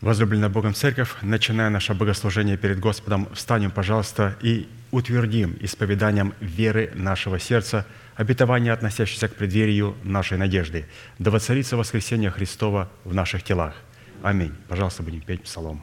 Возлюбленная Богом Церковь, начиная наше богослужение перед Господом, встанем, пожалуйста, и утвердим исповеданием веры нашего сердца обетование, относящееся к преддверию нашей надежды. Да воцарится воскресение Христова в наших телах. Аминь. Пожалуйста, будем петь псалом.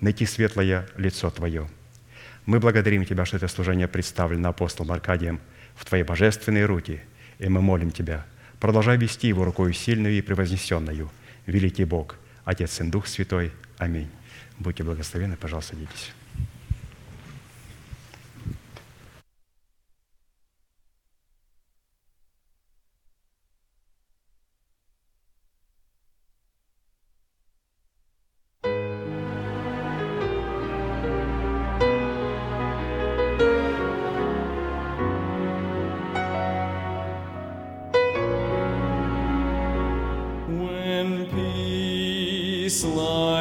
найти светлое лицо Твое. Мы благодарим Тебя, что это служение представлено апостолом Аркадием в Твои божественные руки, и мы молим Тебя, продолжай вести его рукою сильную и превознесенную. Великий Бог, Отец и Дух Святой. Аминь. Будьте благословенны, пожалуйста, садитесь. Slide.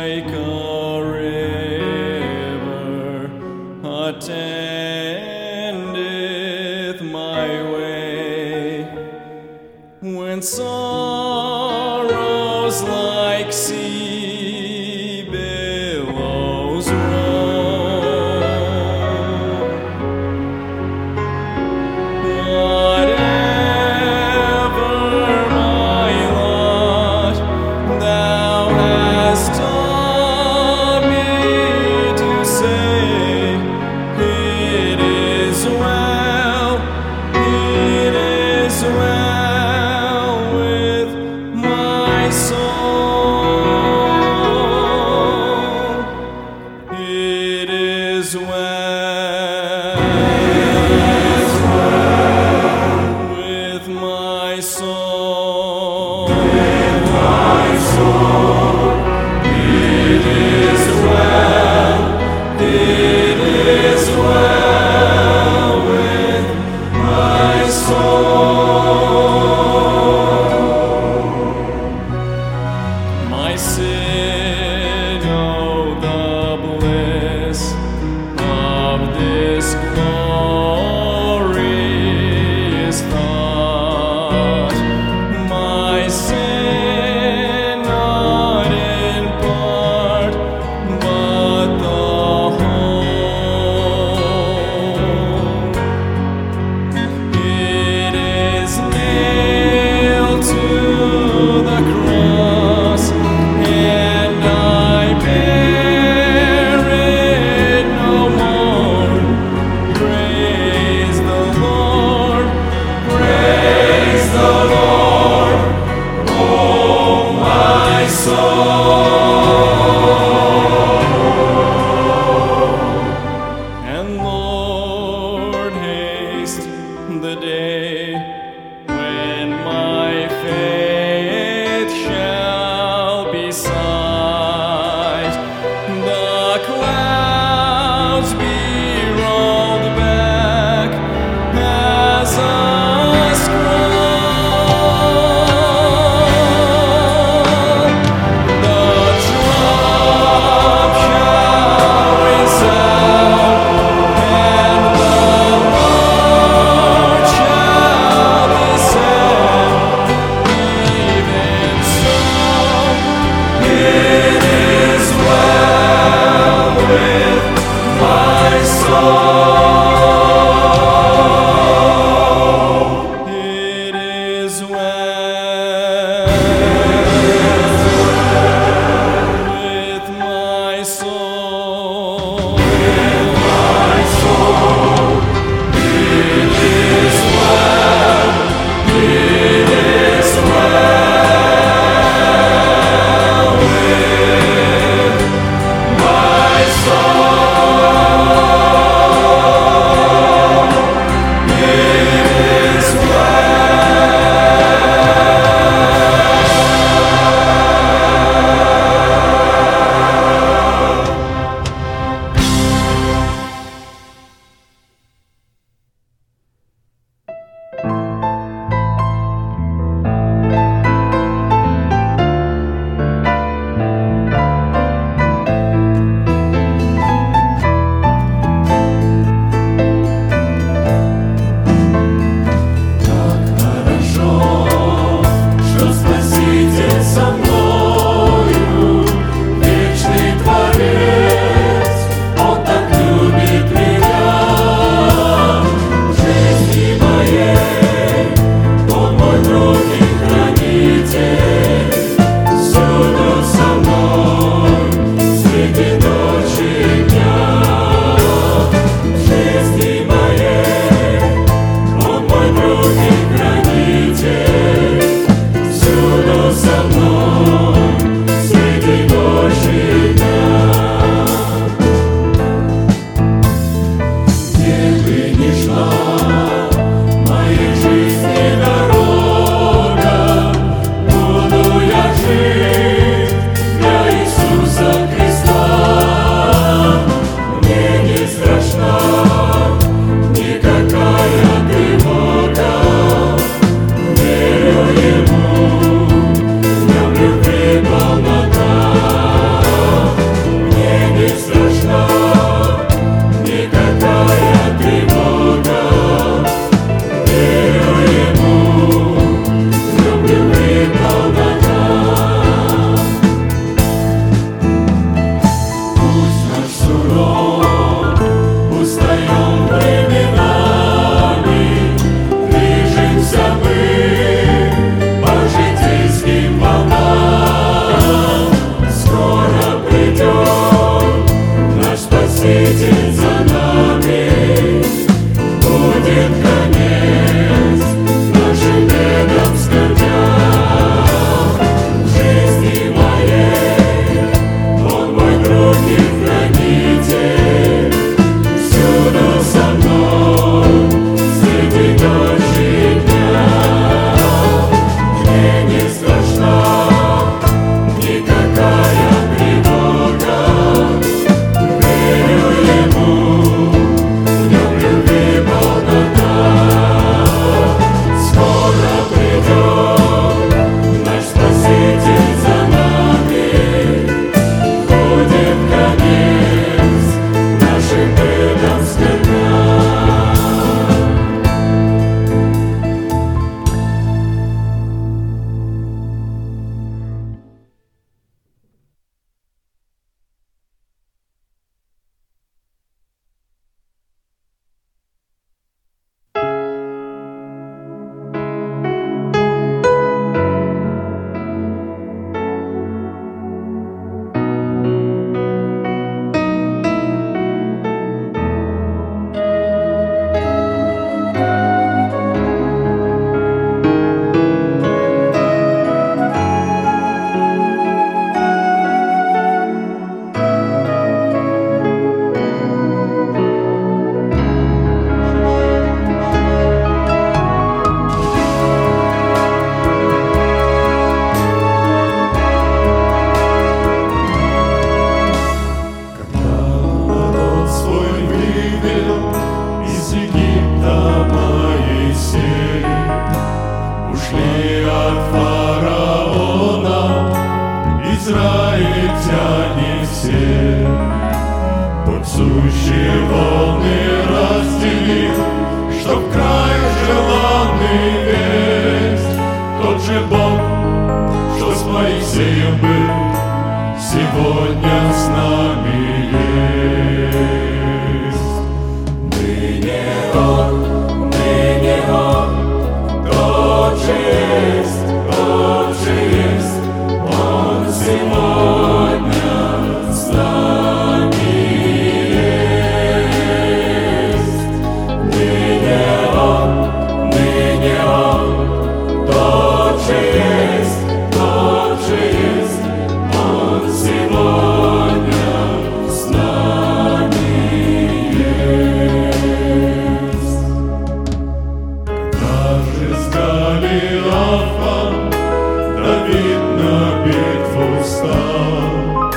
Встал,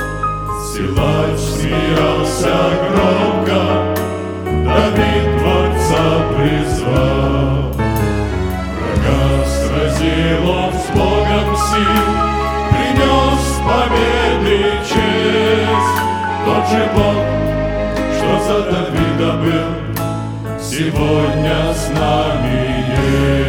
Силач смеялся громко, Давид дворца призвал. Врага сразил он с Богом сил, Принес победы честь. Тот же Бог, что за Давида был, Сегодня с нами есть.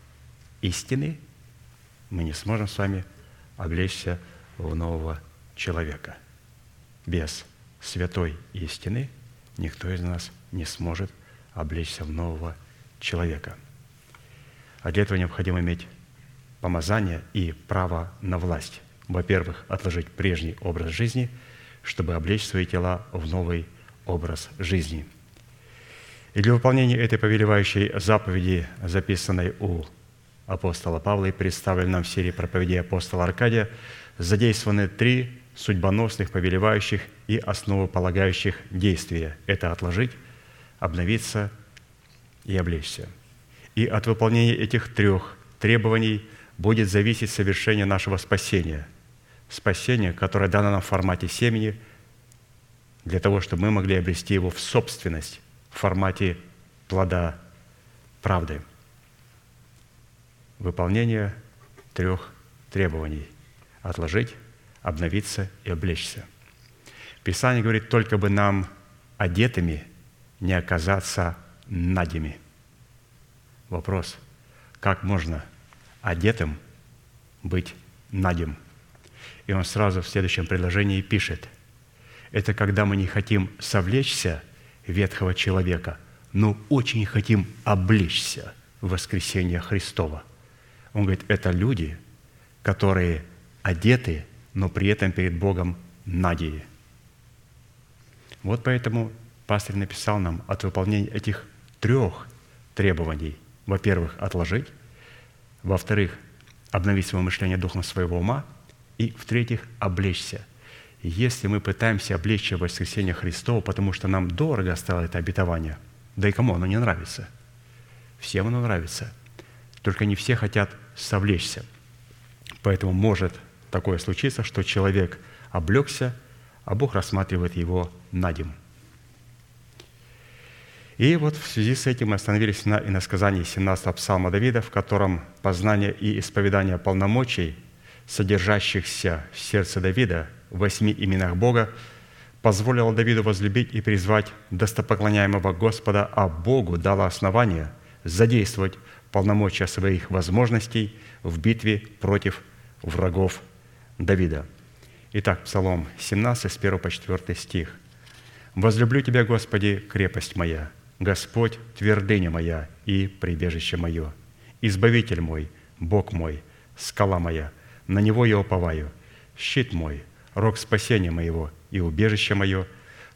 мы не сможем с вами облечься в нового человека. Без святой истины никто из нас не сможет облечься в нового человека. А для этого необходимо иметь помазание и право на власть. Во-первых, отложить прежний образ жизни, чтобы облечь свои тела в новый образ жизни. И для выполнения этой повелевающей заповеди, записанной у апостола Павла и представлен нам в серии проповедей апостола Аркадия, задействованы три судьбоносных, повелевающих и основополагающих действия. Это отложить, обновиться и облечься. И от выполнения этих трех требований будет зависеть совершение нашего спасения. Спасение, которое дано нам в формате семени, для того, чтобы мы могли обрести его в собственность в формате плода правды. Выполнение трех требований – отложить, обновиться и облечься. Писание говорит, только бы нам одетыми не оказаться надями. Вопрос, как можно одетым быть надем? И он сразу в следующем предложении пишет, это когда мы не хотим совлечься ветхого человека, но очень хотим облечься в воскресение Христова. Он говорит, это люди, которые одеты но при этом перед Богом надеи. Вот поэтому пастор написал нам от выполнения этих трех требований. Во-первых, отложить. Во-вторых, обновить свое мышление духом своего ума. И, в-третьих, облечься. Если мы пытаемся облечься в воскресение Христова, потому что нам дорого стало это обетование, да и кому оно не нравится? Всем оно нравится. Только не все хотят совлечься. Поэтому может такое случится, что человек облегся, а Бог рассматривает его надим. И вот в связи с этим мы остановились на иносказании 17 псалма Давида, в котором познание и исповедание полномочий, содержащихся в сердце Давида, в восьми именах Бога, позволило Давиду возлюбить и призвать достопоклоняемого Господа, а Богу дало основание задействовать полномочия своих возможностей в битве против врагов Давида. Итак, Псалом 17, с 1 по 4 стих. «Возлюблю Тебя, Господи, крепость моя, Господь, твердыня моя и прибежище мое, Избавитель мой, Бог мой, скала моя, на Него я уповаю, щит мой, рог спасения моего и убежище мое,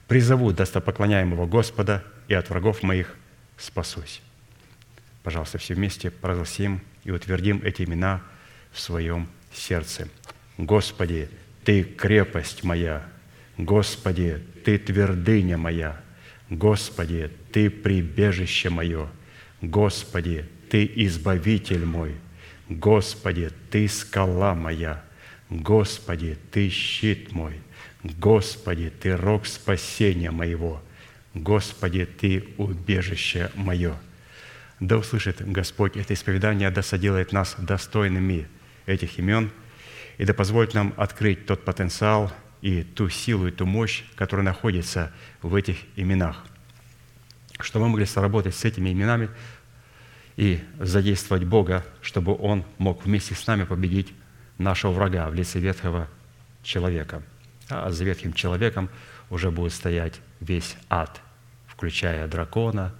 призову достопоклоняемого Господа и от врагов моих спасусь». Пожалуйста, все вместе прогласим и утвердим эти имена в своем сердце. Господи, Ты крепость моя, Господи, Ты твердыня моя, Господи, Ты прибежище мое, Господи, Ты избавитель мой, Господи, Ты скала моя, Господи, Ты щит мой, Господи, Ты рог спасения моего, Господи, Ты убежище мое. Да услышит Господь это исповедание, да соделает нас достойными этих имен – и да позволит нам открыть тот потенциал и ту силу, и ту мощь, которая находится в этих именах. Чтобы мы могли соработать с этими именами и задействовать Бога, чтобы Он мог вместе с нами победить нашего врага в лице ветхого человека. А за ветхим человеком уже будет стоять весь ад, включая дракона,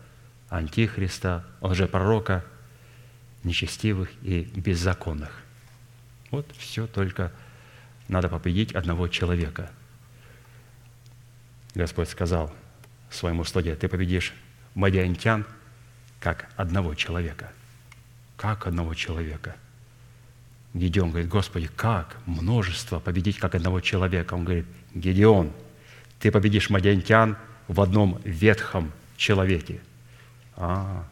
антихриста, лжепророка, нечестивых и беззаконных. Вот все только надо победить одного человека. Господь сказал своему слуге, ты победишь мадиантян как одного человека. Как одного человека. Гедеон говорит, Господи, как множество победить как одного человека? Он говорит, Гедеон, ты победишь мадиантян в одном ветхом человеке. А,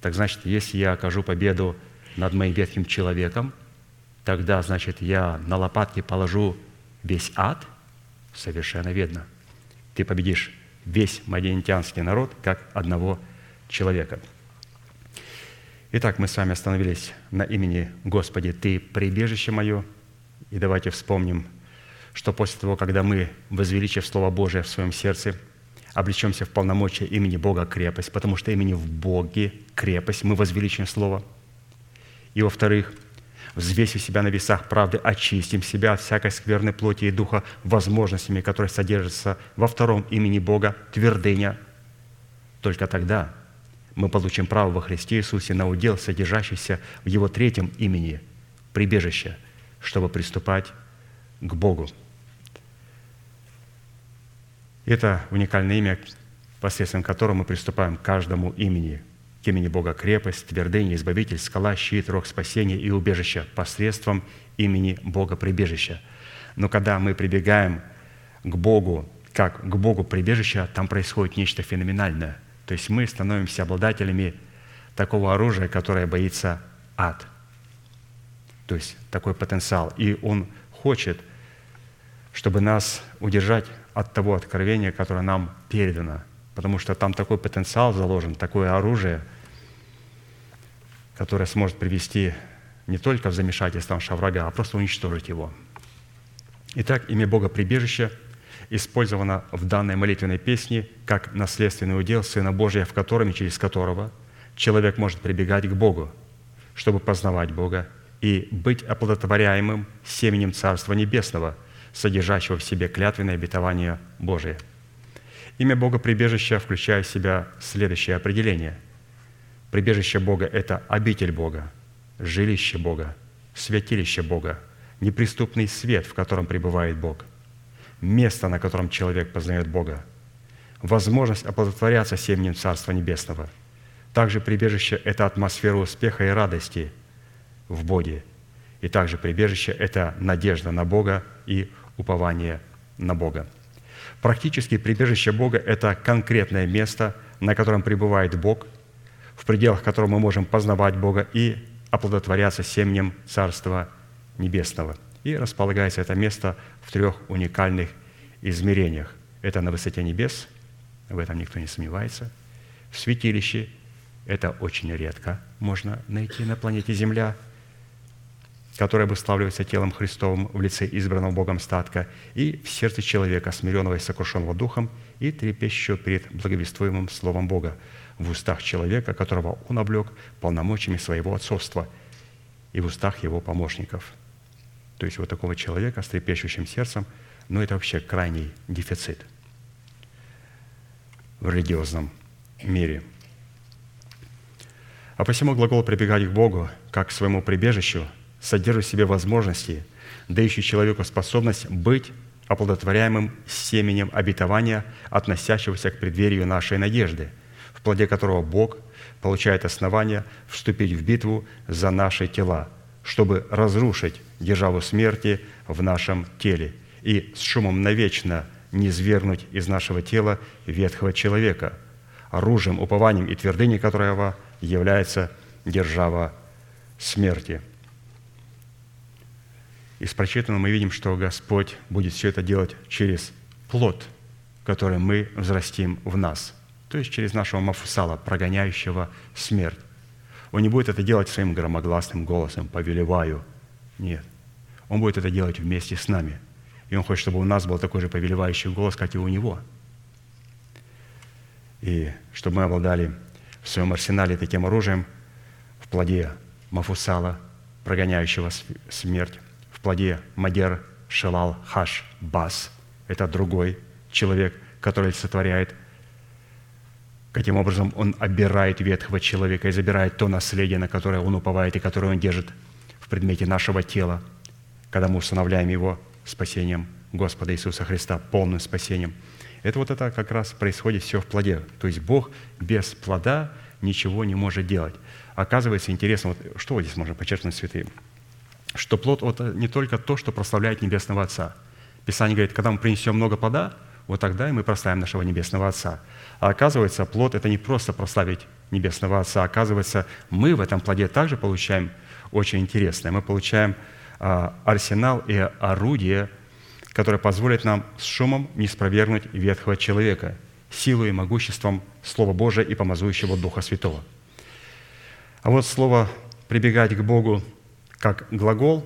так значит, если я окажу победу над моим ветхим человеком, тогда, значит, я на лопатки положу весь ад? Совершенно верно. Ты победишь весь мадиантянский народ как одного человека. Итак, мы с вами остановились на имени Господи, Ты прибежище мое. И давайте вспомним, что после того, когда мы, возвеличив Слово Божие в своем сердце, облечемся в полномочия имени Бога крепость, потому что имени в Боге крепость, мы возвеличим Слово. И во-вторых, взвесив себя на весах правды, очистим себя от всякой скверной плоти и духа возможностями, которые содержатся во втором имени Бога, твердыня. Только тогда мы получим право во Христе Иисусе на удел, содержащийся в Его третьем имени, прибежище, чтобы приступать к Богу. Это уникальное имя, посредством которого мы приступаем к каждому имени, к имени Бога крепость, твердыня, избавитель, скала, щит, рог спасения и убежище посредством имени Бога прибежища. Но когда мы прибегаем к Богу, как к Богу прибежища, там происходит нечто феноменальное. То есть мы становимся обладателями такого оружия, которое боится ад. То есть такой потенциал. И он хочет, чтобы нас удержать от того откровения, которое нам передано. Потому что там такой потенциал заложен, такое оружие, которое сможет привести не только в замешательство нашего врага, а просто уничтожить его. Итак, имя Бога прибежище использовано в данной молитвенной песне как наследственный удел Сына Божия, в котором и через которого человек может прибегать к Богу, чтобы познавать Бога и быть оплодотворяемым семенем Царства Небесного – содержащего в себе клятвенное обетование Божие. Имя Бога прибежища включает в себя следующее определение. Прибежище Бога – это обитель Бога, жилище Бога, святилище Бога, неприступный свет, в котором пребывает Бог, место, на котором человек познает Бога, возможность оплодотворяться семенем Царства Небесного. Также прибежище – это атмосфера успеха и радости в Боге. И также прибежище – это надежда на Бога и упование на Бога. Практически прибежище Бога – это конкретное место, на котором пребывает Бог, в пределах которого мы можем познавать Бога и оплодотворяться семенем Царства Небесного. И располагается это место в трех уникальных измерениях. Это на высоте небес, в этом никто не сомневается. В святилище – это очень редко можно найти на планете Земля – которое обуславливается телом Христовым в лице избранного Богом статка, и в сердце человека, смиренного и сокрушенного духом, и трепещущего перед благовествуемым Словом Бога, в устах человека, которого Он облег полномочиями своего отцовства, и в устах его помощников. То есть вот такого человека с трепещущим сердцем, ну это вообще крайний дефицит в религиозном мире. А посему глагол «прибегать к Богу» как к своему прибежищу – содержит в себе возможности, дающие человеку способность быть оплодотворяемым семенем обетования, относящегося к преддверию нашей надежды, в плоде которого Бог получает основания вступить в битву за наши тела, чтобы разрушить державу смерти в нашем теле и с шумом навечно не свергнуть из нашего тела ветхого человека, оружием, упованием и твердыней которого является держава смерти – из прочитанного мы видим, что Господь будет все это делать через плод, который мы взрастим в нас, то есть через нашего мафусала, прогоняющего смерть. Он не будет это делать своим громогласным голосом «повелеваю». Нет. Он будет это делать вместе с нами. И Он хочет, чтобы у нас был такой же повелевающий голос, как и у Него. И чтобы мы обладали в своем арсенале таким оружием в плоде Мафусала, прогоняющего смерть, в плоде Мадер Шелал Хаш Бас. Это другой человек, который сотворяет. Каким образом он обирает ветхого человека и забирает то наследие, на которое он уповает и которое он держит в предмете нашего тела, когда мы устанавливаем его спасением Господа Иисуса Христа, полным спасением. Это вот это как раз происходит все в плоде. То есть Бог без плода ничего не может делать. Оказывается, интересно, вот что здесь можно подчеркнуть, святые? Что плод – это не только то, что прославляет Небесного Отца. Писание говорит, когда мы принесем много плода, вот тогда и мы прославим нашего Небесного Отца. А оказывается, плод – это не просто прославить Небесного Отца. Оказывается, мы в этом плоде также получаем очень интересное. Мы получаем а, арсенал и орудие, которое позволит нам с шумом не спровергнуть ветхого человека, силой и могуществом Слова Божия и помазующего Духа Святого. А вот слово «прибегать к Богу» как глагол,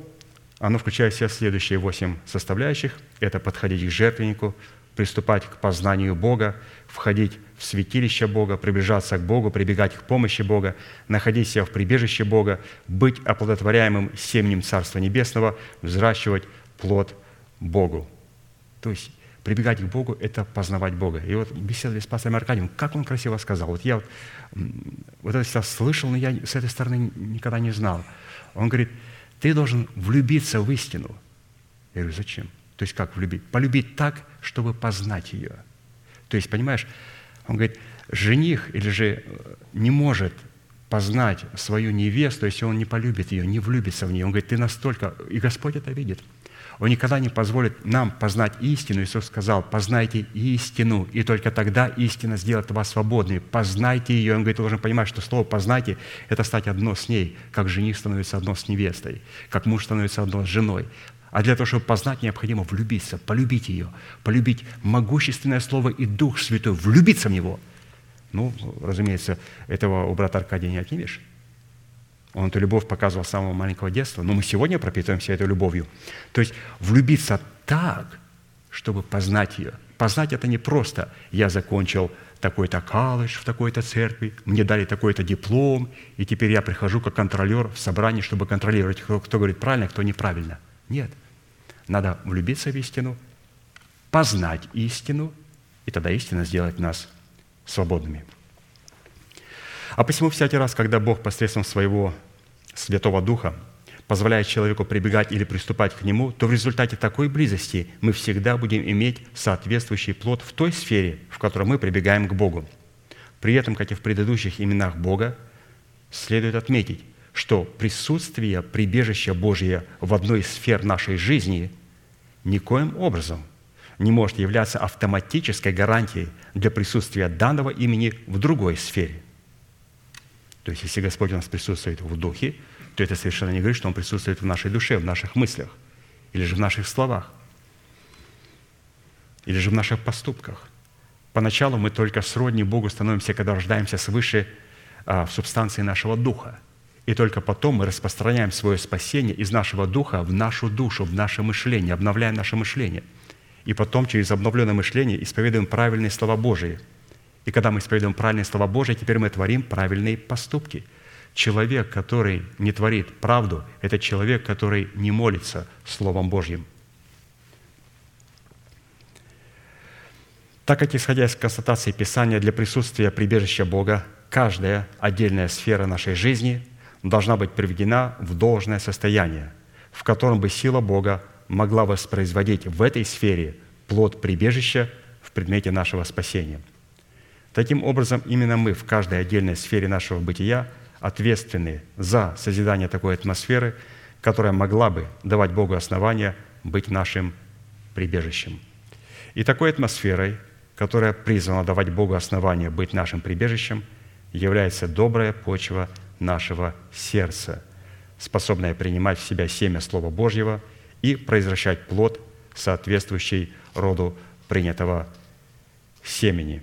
оно включает в себя следующие восемь составляющих. Это подходить к жертвеннику, приступать к познанию Бога, входить в святилище Бога, приближаться к Богу, прибегать к помощи Бога, находить себя в прибежище Бога, быть оплодотворяемым семенем Царства Небесного, взращивать плод Богу. То есть прибегать к Богу – это познавать Бога. И вот беседовали с пастором Аркадием, как он красиво сказал. Вот я вот, вот это сейчас слышал, но я с этой стороны никогда не знал. Он говорит, ты должен влюбиться в истину. Я говорю, зачем? То есть как влюбить? Полюбить так, чтобы познать ее. То есть, понимаешь, он говорит, жених или же э, не может познать свою невесту, если он не полюбит ее, не влюбится в нее. Он говорит, ты настолько... И Господь это видит. Он никогда не позволит нам познать истину. Иисус сказал, познайте истину, и только тогда истина сделает вас свободными. Познайте ее. Он говорит, ты должен понимать, что слово «познайте» – это стать одно с ней, как жених становится одно с невестой, как муж становится одно с женой. А для того, чтобы познать, необходимо влюбиться, полюбить ее, полюбить могущественное Слово и Дух Святой, влюбиться в Него. Ну, разумеется, этого у брата Аркадия не отнимешь. Он эту любовь показывал с самого маленького детства, но мы сегодня пропитываемся этой любовью. То есть влюбиться так, чтобы познать ее. Познать это не просто «я закончил такой-то колледж в такой-то церкви, мне дали такой-то диплом, и теперь я прихожу как контролер в собрание, чтобы контролировать, кто, кто говорит правильно, кто неправильно». Нет – надо влюбиться в истину, познать истину, и тогда истина сделает нас свободными. А посему всякий раз, когда Бог посредством своего Святого Духа позволяет человеку прибегать или приступать к Нему, то в результате такой близости мы всегда будем иметь соответствующий плод в той сфере, в которой мы прибегаем к Богу. При этом, как и в предыдущих именах Бога, следует отметить, что присутствие прибежища Божия в одной из сфер нашей жизни никоим образом не может являться автоматической гарантией для присутствия данного имени в другой сфере. То есть, если Господь у нас присутствует в духе, то это совершенно не говорит, что Он присутствует в нашей душе, в наших мыслях, или же в наших словах, или же в наших поступках. Поначалу мы только сродни Богу становимся, когда рождаемся свыше а, в субстанции нашего духа – и только потом мы распространяем свое спасение из нашего духа в нашу душу, в наше мышление, обновляем наше мышление. И потом через обновленное мышление исповедуем правильные слова Божии. И когда мы исповедуем правильные слова Божии, теперь мы творим правильные поступки. Человек, который не творит правду, это человек, который не молится Словом Божьим. Так как, исходя из констатации Писания, для присутствия прибежища Бога, каждая отдельная сфера нашей жизни – должна быть приведена в должное состояние, в котором бы сила Бога могла воспроизводить в этой сфере плод прибежища в предмете нашего спасения. Таким образом, именно мы в каждой отдельной сфере нашего бытия ответственны за созидание такой атмосферы, которая могла бы давать Богу основания быть нашим прибежищем. И такой атмосферой, которая призвана давать Богу основания быть нашим прибежищем, является добрая почва – нашего сердца, способное принимать в себя семя Слова Божьего и произвращать плод, соответствующий роду принятого семени.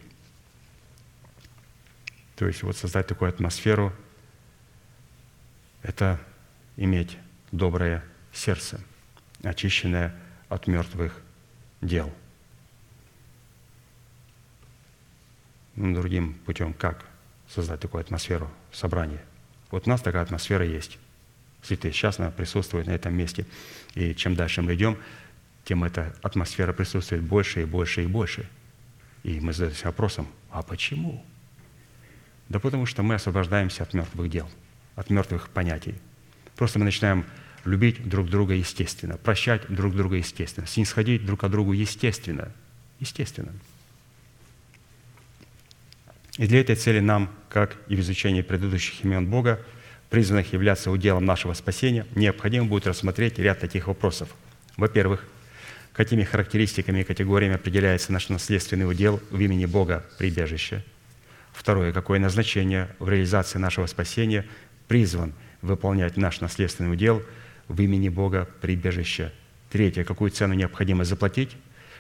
То есть вот создать такую атмосферу – это иметь доброе сердце, очищенное от мертвых дел. Ну, другим путем как создать такую атмосферу собрания? Вот у нас такая атмосфера есть. Святые частно присутствуют на этом месте. И чем дальше мы идем, тем эта атмосфера присутствует больше и больше и больше. И мы задаемся вопросом, а почему? Да потому что мы освобождаемся от мертвых дел, от мертвых понятий. Просто мы начинаем любить друг друга естественно, прощать друг друга естественно, снисходить друг к другу естественно. Естественно. И для этой цели нам, как и в изучении предыдущих имен Бога, призванных являться уделом нашего спасения, необходимо будет рассмотреть ряд таких вопросов. Во-первых, какими характеристиками и категориями определяется наш наследственный удел в имени Бога прибежище. Второе, какое назначение в реализации нашего спасения призван выполнять наш наследственный удел в имени Бога прибежище. Третье. Какую цену необходимо заплатить,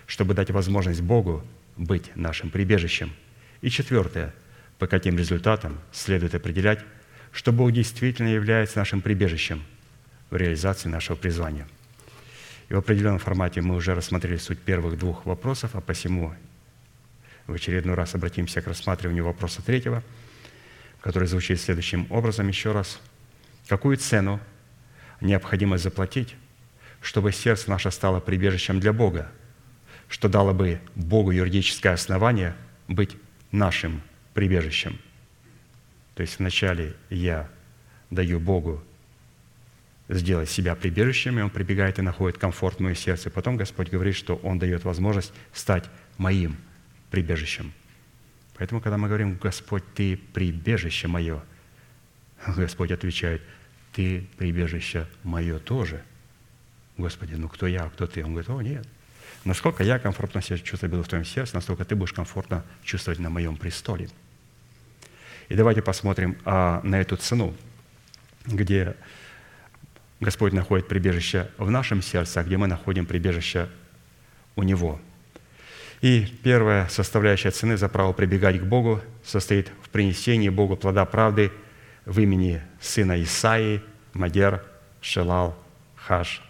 чтобы дать возможность Богу быть нашим прибежищем. И четвертое. По каким результатам следует определять, что Бог действительно является нашим прибежищем в реализации нашего призвания. И в определенном формате мы уже рассмотрели суть первых двух вопросов, а посему в очередной раз обратимся к рассматриванию вопроса третьего, который звучит следующим образом еще раз. Какую цену необходимо заплатить, чтобы сердце наше стало прибежищем для Бога, что дало бы Богу юридическое основание быть нашим прибежищем. То есть вначале я даю Богу сделать себя прибежищем, и Он прибегает и находит комфорт в мое сердце. Потом Господь говорит, что Он дает возможность стать моим прибежищем. Поэтому, когда мы говорим, Господь, Ты прибежище мое, Господь отвечает, Ты прибежище мое тоже. Господи, ну кто я, кто Ты? Он говорит, о, нет. Насколько я комфортно себя чувствую буду в Твоем сердце, настолько Ты будешь комфортно чувствовать на моем престоле. И давайте посмотрим а, на эту цену, где Господь находит прибежище в нашем сердце, а где мы находим прибежище у Него. И первая составляющая цены за право прибегать к Богу состоит в принесении Богу плода правды в имени сына Исаии, Мадер, Шелал, Хаш,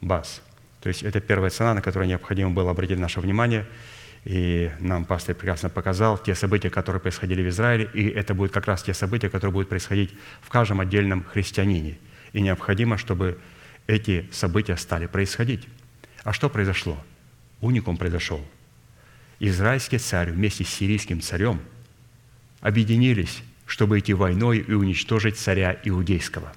Бас. То есть это первая цена, на которую необходимо было обратить наше внимание. И нам пастор прекрасно показал те события, которые происходили в Израиле, и это будут как раз те события, которые будут происходить в каждом отдельном христианине – и необходимо, чтобы эти события стали происходить. А что произошло? Уникум произошел. Израильский царь вместе с сирийским царем объединились, чтобы идти войной и уничтожить царя иудейского.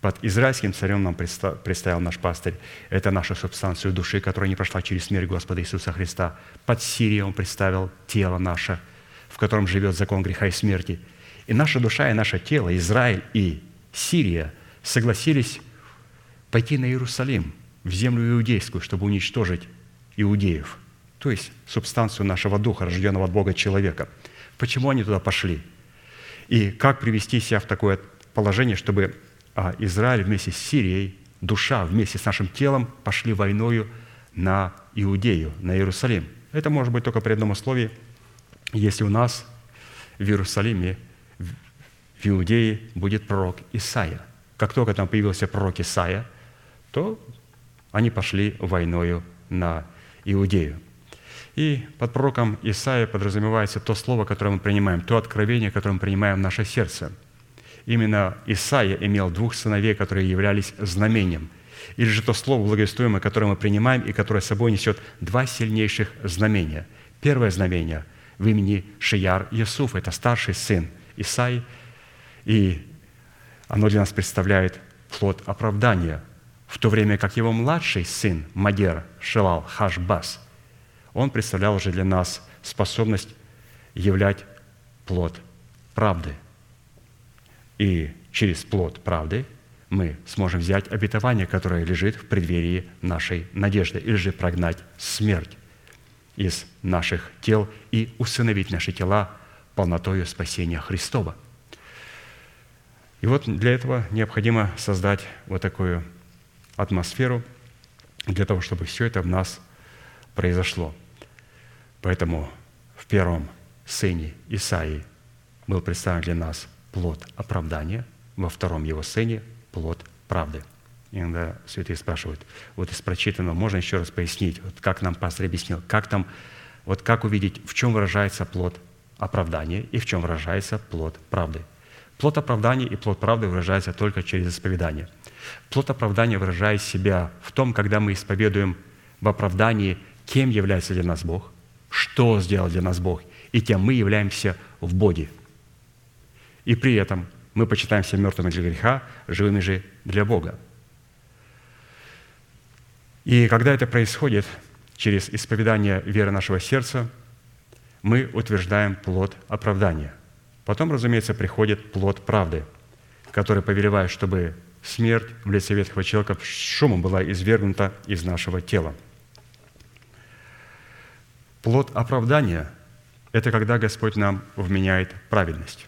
Под израильским царем нам представил наш пастырь. Это наша субстанцию души, которая не прошла через смерть Господа Иисуса Христа. Под Сирией он представил тело наше, в котором живет закон греха и смерти. И наша душа и наше тело, Израиль и Сирия – согласились пойти на Иерусалим, в землю иудейскую, чтобы уничтожить иудеев, то есть субстанцию нашего духа, рожденного от Бога человека. Почему они туда пошли? И как привести себя в такое положение, чтобы а, Израиль вместе с Сирией, душа вместе с нашим телом пошли войною на Иудею, на Иерусалим. Это может быть только при одном условии, если у нас в Иерусалиме, в Иудее будет пророк Исаия – как только там появился пророк Исаия, то они пошли войною на Иудею. И под пророком Исаия подразумевается то слово, которое мы принимаем, то откровение, которое мы принимаем в наше сердце. Именно Исаия имел двух сыновей, которые являлись знамением. Или же то слово благовествуемое, которое мы принимаем и которое собой несет два сильнейших знамения. Первое знамение в имени Шияр Ясуф, это старший сын Исаи, и оно для нас представляет плод оправдания, в то время как его младший сын Мадер Шелал Хашбас, он представлял уже для нас способность являть плод правды. И через плод правды мы сможем взять обетование, которое лежит в преддверии нашей надежды, или же прогнать смерть из наших тел и усыновить наши тела полнотою спасения Христова – и вот для этого необходимо создать вот такую атмосферу, для того, чтобы все это в нас произошло. Поэтому в первом сыне Исаии был представлен для нас плод оправдания, во втором его сыне плод правды. Иногда святые спрашивают, вот из прочитанного можно еще раз пояснить, вот как нам пастор объяснил, как там, вот как увидеть, в чем выражается плод оправдания и в чем выражается плод правды. Плод оправдания и плод правды выражается только через исповедание. Плод оправдания выражает себя в том, когда мы исповедуем в оправдании, кем является для нас Бог, что сделал для нас Бог, и кем мы являемся в Боге. И при этом мы почитаемся мертвыми для греха, живыми же для Бога. И когда это происходит через исповедание веры нашего сердца, мы утверждаем плод оправдания. Потом, разумеется, приходит плод правды, который повелевает, чтобы смерть в лице ветхого человека шумом была извергнута из нашего тела. Плод оправдания – это когда Господь нам вменяет праведность.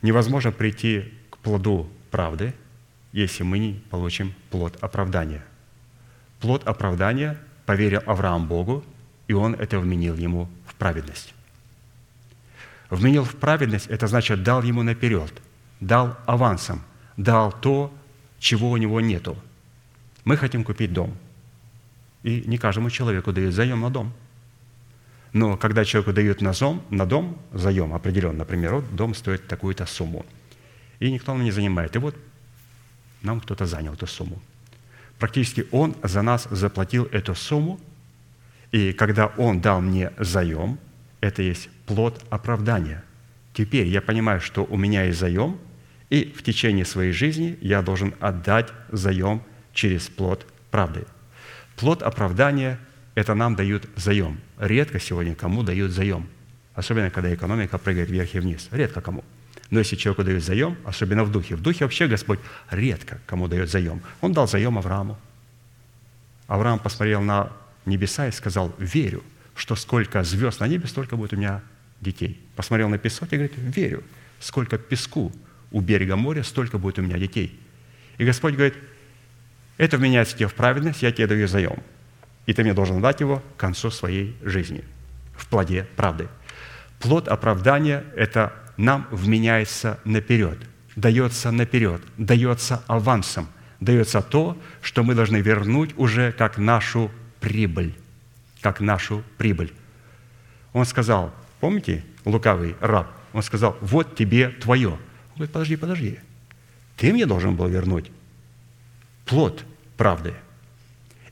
Невозможно прийти к плоду правды, если мы не получим плод оправдания. Плод оправдания поверил Авраам Богу, и он это вменил ему в праведность. Вменил в праведность – это значит дал ему наперед, дал авансом, дал то, чего у него нету. Мы хотим купить дом. И не каждому человеку дают заем на дом. Но когда человеку дают на, зом, на дом заем определен, например, вот дом стоит такую-то сумму, и никто нам не занимает. И вот нам кто-то занял эту сумму. Практически он за нас заплатил эту сумму, и когда он дал мне заем, это есть плод оправдания. Теперь я понимаю, что у меня есть заем, и в течение своей жизни я должен отдать заем через плод правды. Плод оправдания – это нам дают заем. Редко сегодня кому дают заем. Особенно, когда экономика прыгает вверх и вниз. Редко кому. Но если человеку дают заем, особенно в духе, в духе вообще Господь редко кому дает заем. Он дал заем Аврааму. Авраам посмотрел на небеса и сказал, верю, что сколько звезд на небе, столько будет у меня детей. Посмотрел на песок и говорит, верю, сколько песку у берега моря, столько будет у меня детей. И Господь говорит, это вменяется тебе в праведность, я тебе даю заем. И ты мне должен дать его к концу своей жизни, в плоде правды. Плод оправдания – это нам вменяется наперед, дается наперед, дается авансом, дается то, что мы должны вернуть уже как нашу прибыль, как нашу прибыль. Он сказал, помните, лукавый раб, он сказал, вот тебе твое. Он говорит, подожди, подожди, ты мне должен был вернуть плод правды.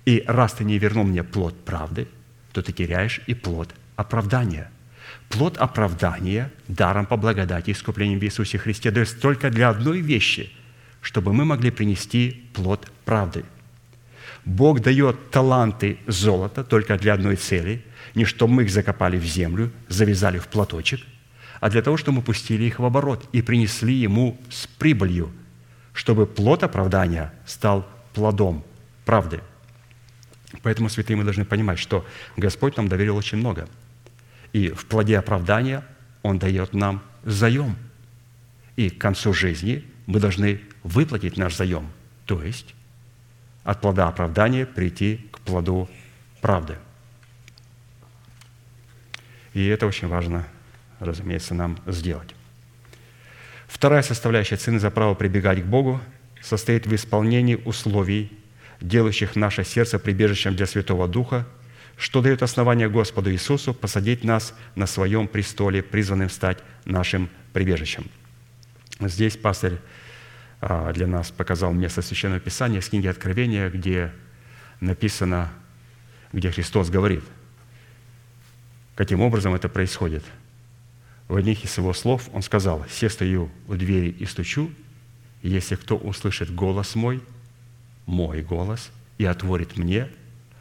И раз ты не вернул мне плод правды, то ты теряешь и плод оправдания. Плод оправдания даром по благодати искуплением в Иисусе Христе дается только для одной вещи, чтобы мы могли принести плод правды – Бог дает таланты золота только для одной цели, не чтобы мы их закопали в землю, завязали в платочек, а для того, чтобы мы пустили их в оборот и принесли Ему с прибылью, чтобы плод оправдания стал плодом правды. Поэтому, святые, мы должны понимать, что Господь нам доверил очень много. И в плоде оправдания Он дает нам заем. И к концу жизни мы должны выплатить наш заем. То есть от плода оправдания прийти к плоду правды. И это очень важно, разумеется, нам сделать. Вторая составляющая цены за право прибегать к Богу состоит в исполнении условий, делающих наше сердце прибежищем для Святого Духа, что дает основание Господу Иисусу посадить нас на своем престоле, призванным стать нашим прибежищем. Здесь пастырь а, для нас показал место Священного Писания с книги Откровения, где написано, где Христос говорит, каким образом это происходит. В одних из его слов он сказал, «Се стою у двери и стучу, если кто услышит голос мой, мой голос, и отворит мне,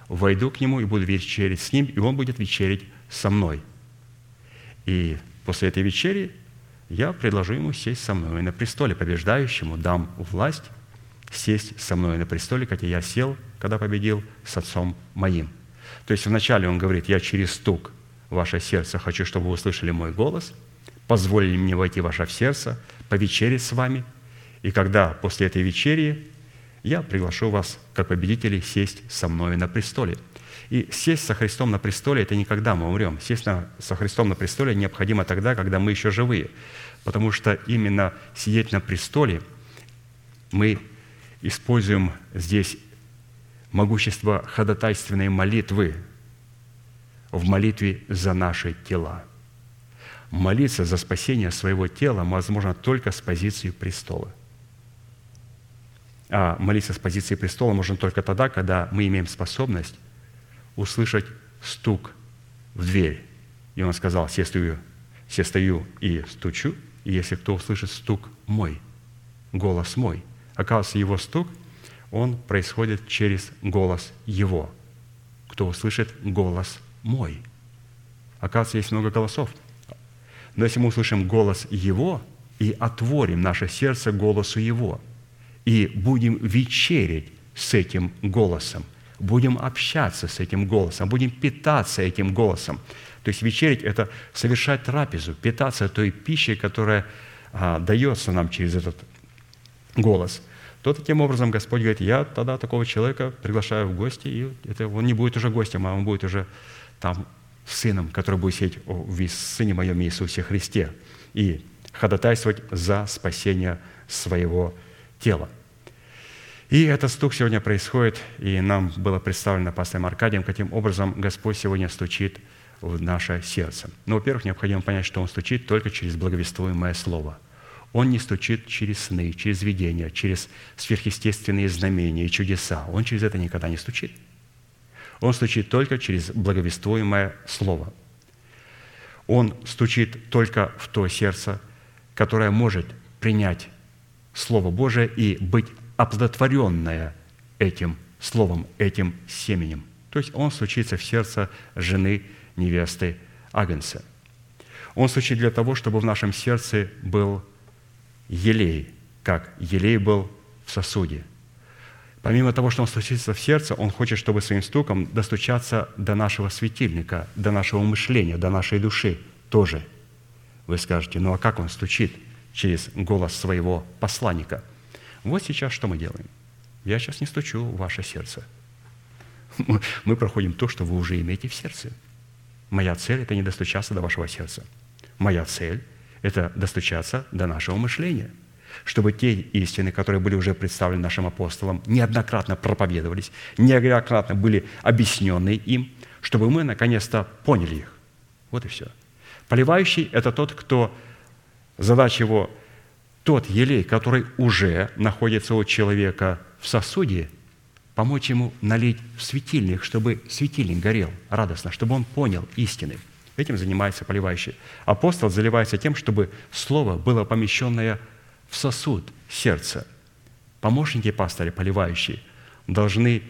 войду к нему и буду вечерить с ним, и он будет вечерить со мной». И после этой вечери я предложу ему сесть со мной на престоле, побеждающему дам власть сесть со мной на престоле, как и я сел, когда победил с отцом моим. То есть вначале он говорит, я через стук ваше сердце хочу, чтобы вы услышали мой голос, позволили мне войти в ваше сердце, повечерить с вами, и когда после этой вечери я приглашу вас, как победителей, сесть со мной на престоле. И сесть со Христом на престоле – это не когда мы умрем. Сесть на, со Христом на престоле необходимо тогда, когда мы еще живые. Потому что именно сидеть на престоле мы используем здесь могущество ходатайственной молитвы в молитве за наши тела. Молиться за спасение своего тела возможно только с позиции престола. А молиться с позиции престола можно только тогда, когда мы имеем способность услышать стук в дверь. И он сказал, «Се стою, се стою и стучу, и если кто услышит стук мой, голос мой». Оказывается, его стук, он происходит через голос его. Кто услышит голос мой. Оказывается, есть много голосов. Но если мы услышим голос его и отворим наше сердце голосу его, и будем вечерить с этим голосом – будем общаться с этим голосом, будем питаться этим голосом. То есть вечерить – это совершать трапезу, питаться той пищей, которая а, дается нам через этот голос, то таким образом Господь говорит, я тогда такого человека приглашаю в гости, и это он не будет уже гостем, а он будет уже там сыном, который будет сидеть в Сыне Моем Иисусе Христе и ходатайствовать за спасение своего тела. И этот стук сегодня происходит, и нам было представлено пастором Аркадием, каким образом Господь сегодня стучит в наше сердце. Ну, во-первых, необходимо понять, что Он стучит только через благовествуемое Слово. Он не стучит через сны, через видения, через сверхъестественные знамения и чудеса. Он через это никогда не стучит. Он стучит только через благовествуемое Слово. Он стучит только в то сердце, которое может принять Слово Божие и быть оплодотворенное этим Словом, этим семенем. То есть он стучится в сердце жены невесты Агнца. Он стучит для того, чтобы в нашем сердце был елей, как елей был в сосуде. Помимо того, что он стучится в сердце, он хочет, чтобы своим стуком достучаться до нашего светильника, до нашего мышления, до нашей души тоже. Вы скажете, ну а как он стучит? Через голос своего посланника. Вот сейчас что мы делаем. Я сейчас не стучу в ваше сердце. Мы проходим то, что вы уже имеете в сердце. Моя цель – это не достучаться до вашего сердца. Моя цель – это достучаться до нашего мышления, чтобы те истины, которые были уже представлены нашим апостолам, неоднократно проповедовались, неоднократно были объяснены им, чтобы мы наконец-то поняли их. Вот и все. Поливающий – это тот, кто задача его тот елей, который уже находится у человека в сосуде, помочь ему налить в светильник, чтобы светильник горел радостно, чтобы он понял истины. Этим занимается поливающий. Апостол заливается тем, чтобы слово было помещенное в сосуд сердца. Помощники пастыря, поливающие, должны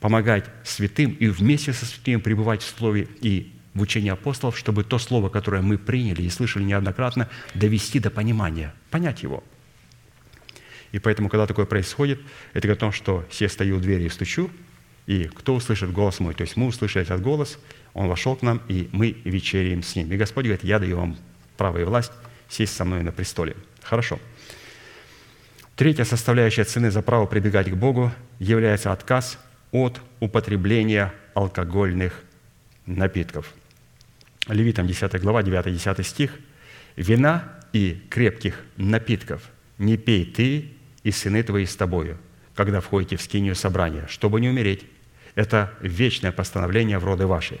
помогать святым и вместе со святым пребывать в слове и в учении апостолов, чтобы то слово, которое мы приняли и слышали неоднократно, довести до понимания, понять его – и поэтому, когда такое происходит, это говорит о том, что все стою у двери и стучу, и кто услышит голос мой? То есть мы услышали этот голос, он вошел к нам, и мы вечеряем с ним. И Господь говорит, я даю вам право и власть сесть со мной на престоле. Хорошо. Третья составляющая цены за право прибегать к Богу является отказ от употребления алкогольных напитков. Левитам 10 глава, 9-10 стих. «Вина и крепких напитков не пей ты и сыны твои с тобою, когда входите в скинию собрания, чтобы не умереть. Это вечное постановление в роды ваши,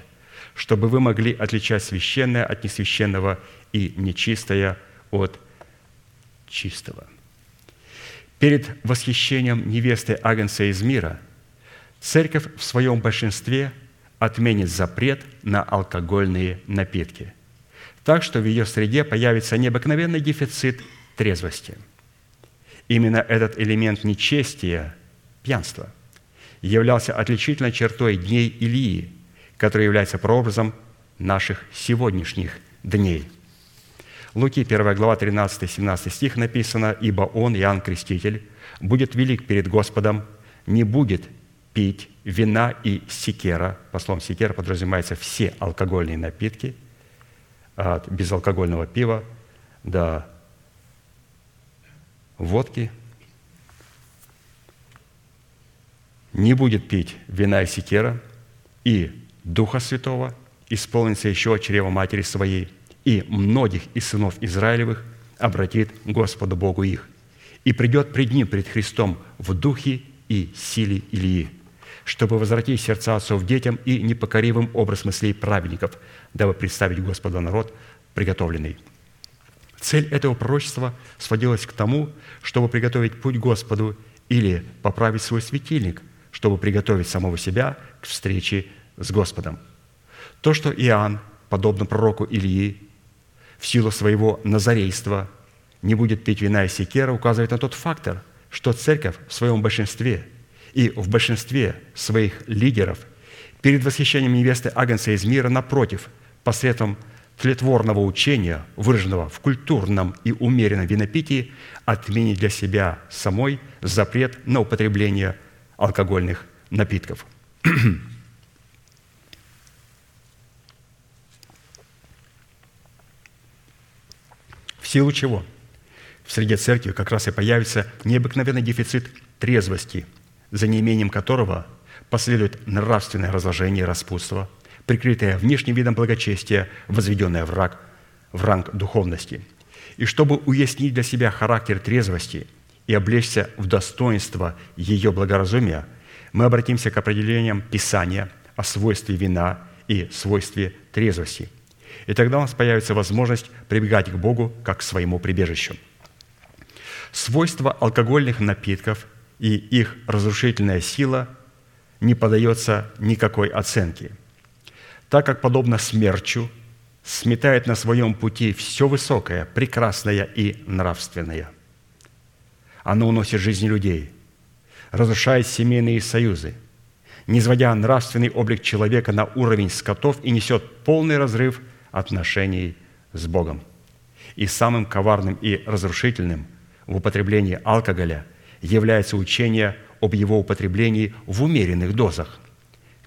чтобы вы могли отличать священное от несвященного и нечистое от чистого. Перед восхищением невесты Агнца из мира церковь в своем большинстве отменит запрет на алкогольные напитки, так что в ее среде появится необыкновенный дефицит трезвости – Именно этот элемент нечестия, пьянства, являлся отличительной чертой дней Илии, который является прообразом наших сегодняшних дней. Луки 1 глава 13-17 стих написано, «Ибо он, Иоанн Креститель, будет велик перед Господом, не будет пить вина и секера». По словам секера подразумевается все алкогольные напитки, от безалкогольного пива до водки, не будет пить вина и секера, и Духа Святого исполнится еще от чрева матери своей, и многих из сынов Израилевых обратит Господу Богу их, и придет пред Ним, пред Христом, в духе и силе Илии, чтобы возвратить сердца отцов детям и непокоривым образ мыслей праведников, дабы представить Господу народ приготовленный – Цель этого пророчества сводилась к тому, чтобы приготовить путь Господу или поправить свой светильник, чтобы приготовить самого себя к встрече с Господом. То, что Иоанн, подобно пророку Илии, в силу своего назарейства не будет пить вина и секера, указывает на тот фактор, что церковь в своем большинстве и в большинстве своих лидеров перед восхищением невесты Агнца из мира, напротив, посредством тлетворного учения, выраженного в культурном и умеренном винопитии, отменить для себя самой запрет на употребление алкогольных напитков. В силу чего? В среде церкви как раз и появится необыкновенный дефицит трезвости, за неимением которого последует нравственное разложение и распутство, прикрытое внешним видом благочестия, возведенное в, рак, в ранг духовности. И чтобы уяснить для себя характер трезвости и облечься в достоинство ее благоразумия, мы обратимся к определениям Писания о свойстве вина и свойстве трезвости. И тогда у нас появится возможность прибегать к Богу как к своему прибежищу. Свойства алкогольных напитков и их разрушительная сила не поддается никакой оценке, так как, подобно смерчу, сметает на своем пути все высокое, прекрасное и нравственное. Оно уносит жизни людей, разрушает семейные союзы, низводя нравственный облик человека на уровень скотов и несет полный разрыв отношений с Богом. И самым коварным и разрушительным в употреблении алкоголя является учение об его употреблении в умеренных дозах,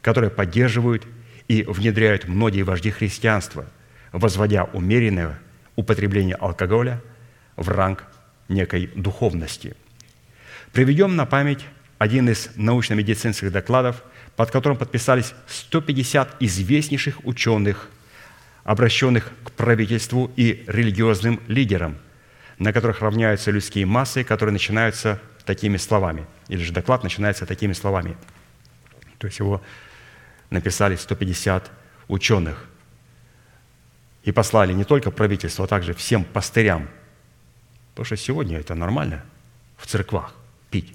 которые поддерживают и внедряют многие вожди христианства, возводя умеренное употребление алкоголя в ранг некой духовности. Приведем на память один из научно-медицинских докладов, под которым подписались 150 известнейших ученых, обращенных к правительству и религиозным лидерам, на которых равняются людские массы, которые начинаются такими словами, или же доклад начинается такими словами. То есть его написали 150 ученых и послали не только правительству, а также всем пастырям, потому что сегодня это нормально в церквах пить.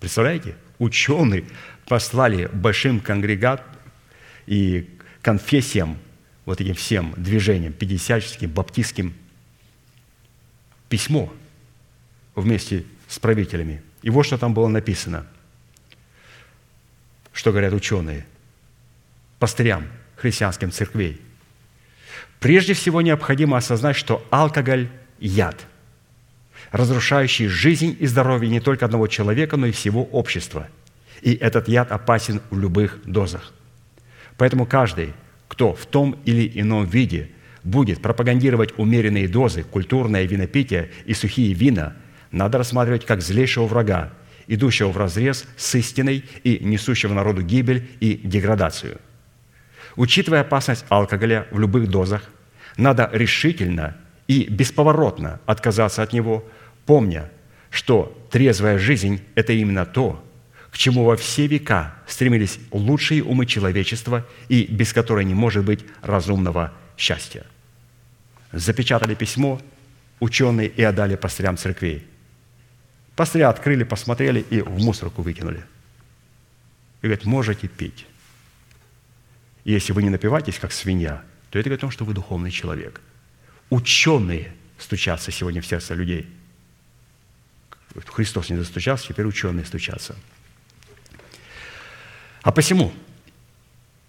Представляете? Ученые послали большим конгрегат и конфессиям, вот этим всем движениям, пятидесяческим, баптистским, письмо вместе с правителями. И вот что там было написано. Что говорят ученые? Пастырям христианским церквей. Прежде всего необходимо осознать, что алкоголь – яд – разрушающий жизнь и здоровье не только одного человека, но и всего общества. И этот яд опасен в любых дозах. Поэтому каждый, кто в том или ином виде будет пропагандировать умеренные дозы, культурное винопитие и сухие вина, надо рассматривать как злейшего врага, идущего в разрез с истиной и несущего народу гибель и деградацию. Учитывая опасность алкоголя в любых дозах, надо решительно и бесповоротно отказаться от него – помня, что трезвая жизнь – это именно то, к чему во все века стремились лучшие умы человечества и без которой не может быть разумного счастья. Запечатали письмо ученые и отдали пастырям церквей. Пастыря открыли, посмотрели и в мусорку выкинули. И говорят, можете пить. И если вы не напиваетесь, как свинья, то это говорит о том, что вы духовный человек. Ученые стучатся сегодня в сердце людей – Христос не застучался, теперь ученые стучатся. А посему,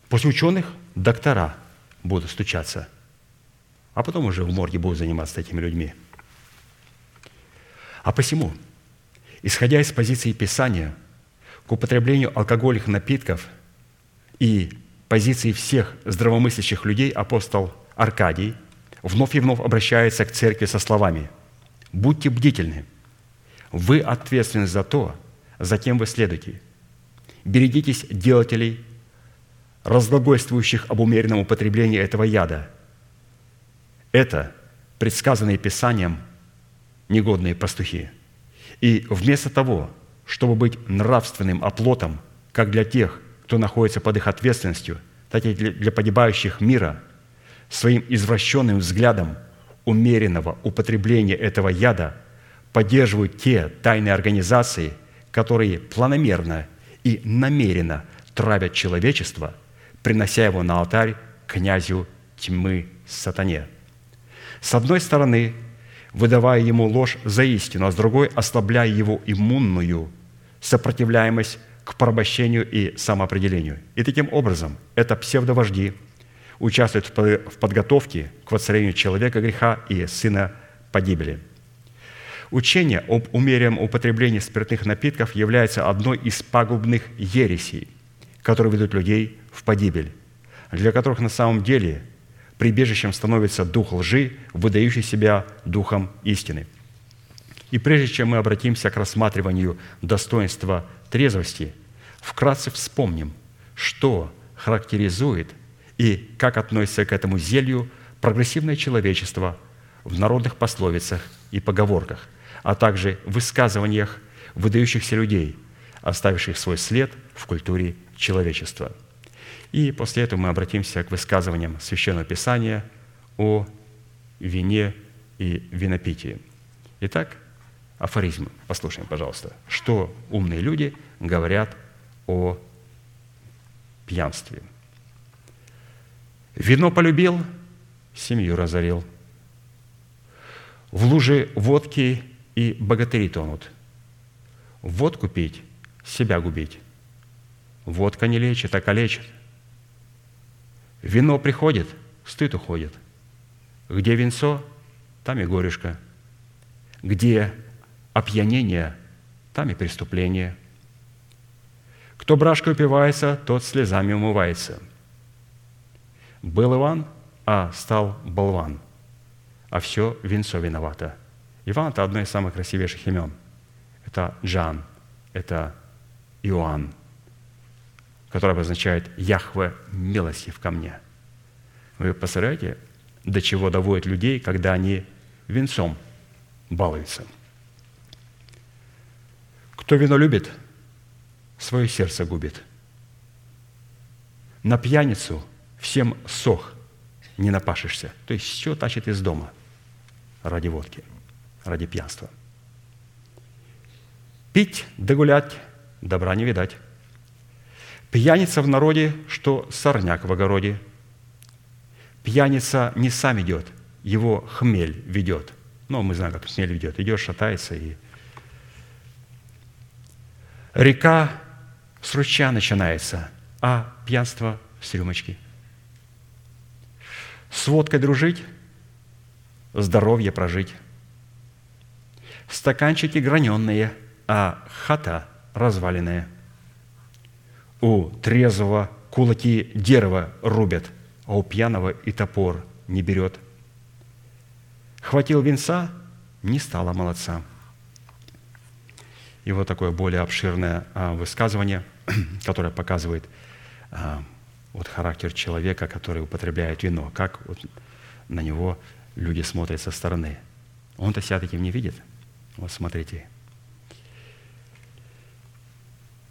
после ученых доктора будут стучаться, а потом уже в морге будут заниматься такими людьми. А посему, исходя из позиции Писания, к употреблению алкогольных напитков и позиции всех здравомыслящих людей апостол Аркадий вновь и вновь обращается к церкви со словами «Будьте бдительны, вы ответственны за то, за кем вы следуете. Берегитесь делателей, разглагольствующих об умеренном употреблении этого яда. Это предсказанные Писанием негодные пастухи. И вместо того, чтобы быть нравственным оплотом, как для тех, кто находится под их ответственностью, так и для погибающих мира, своим извращенным взглядом умеренного употребления этого яда – поддерживают те тайные организации, которые планомерно и намеренно травят человечество, принося его на алтарь князю тьмы сатане. С одной стороны, выдавая ему ложь за истину, а с другой ослабляя его иммунную сопротивляемость к порабощению и самоопределению. И таким образом это псевдовожди участвуют в подготовке к воцарению человека греха и сына погибели – Учение об умеренном употреблении спиртных напитков является одной из пагубных ересей, которые ведут людей в погибель, для которых на самом деле прибежищем становится дух лжи, выдающий себя духом истины. И прежде чем мы обратимся к рассматриванию достоинства трезвости, вкратце вспомним, что характеризует и как относится к этому зелью прогрессивное человечество в народных пословицах и поговорках, а также в высказываниях выдающихся людей, оставивших свой след в культуре человечества. И после этого мы обратимся к высказываниям Священного Писания о вине и винопитии. Итак, афоризм. Послушаем, пожалуйста, что умные люди говорят о пьянстве. Вино полюбил, семью разорил. В луже водки и богатыри тонут. Водку пить – себя губить. Водка не лечит, а калечит. Вино приходит, стыд уходит. Где винцо, там и горюшка. Где опьянение, там и преступление. Кто брашкой упивается, тот слезами умывается. Был Иван, а стал болван. А все винцо виновато. Иван – это одно из самых красивейших имен. Это Джан, это Иоанн, который обозначает «Яхве милостив ко мне». Вы представляете, до чего доводят людей, когда они венцом балуются – кто вино любит, свое сердце губит. На пьяницу всем сох не напашешься. То есть все тащит из дома ради водки, ради пьянства. Пить да гулять, добра не видать. Пьяница в народе, что сорняк в огороде. Пьяница не сам идет, его хмель ведет. Ну, мы знаем, как хмель ведет. Идет, шатается и Река с ручья начинается, а пьянство с рюмочки. С водкой дружить, здоровье прожить. Стаканчики граненные, а хата разваленная. У трезвого кулаки дерево рубят, а у пьяного и топор не берет. Хватил венца, не стало молодца – и вот такое более обширное а, высказывание, которое показывает а, вот характер человека, который употребляет вино, как вот на него люди смотрят со стороны. Он-то себя таким не видит. Вот смотрите.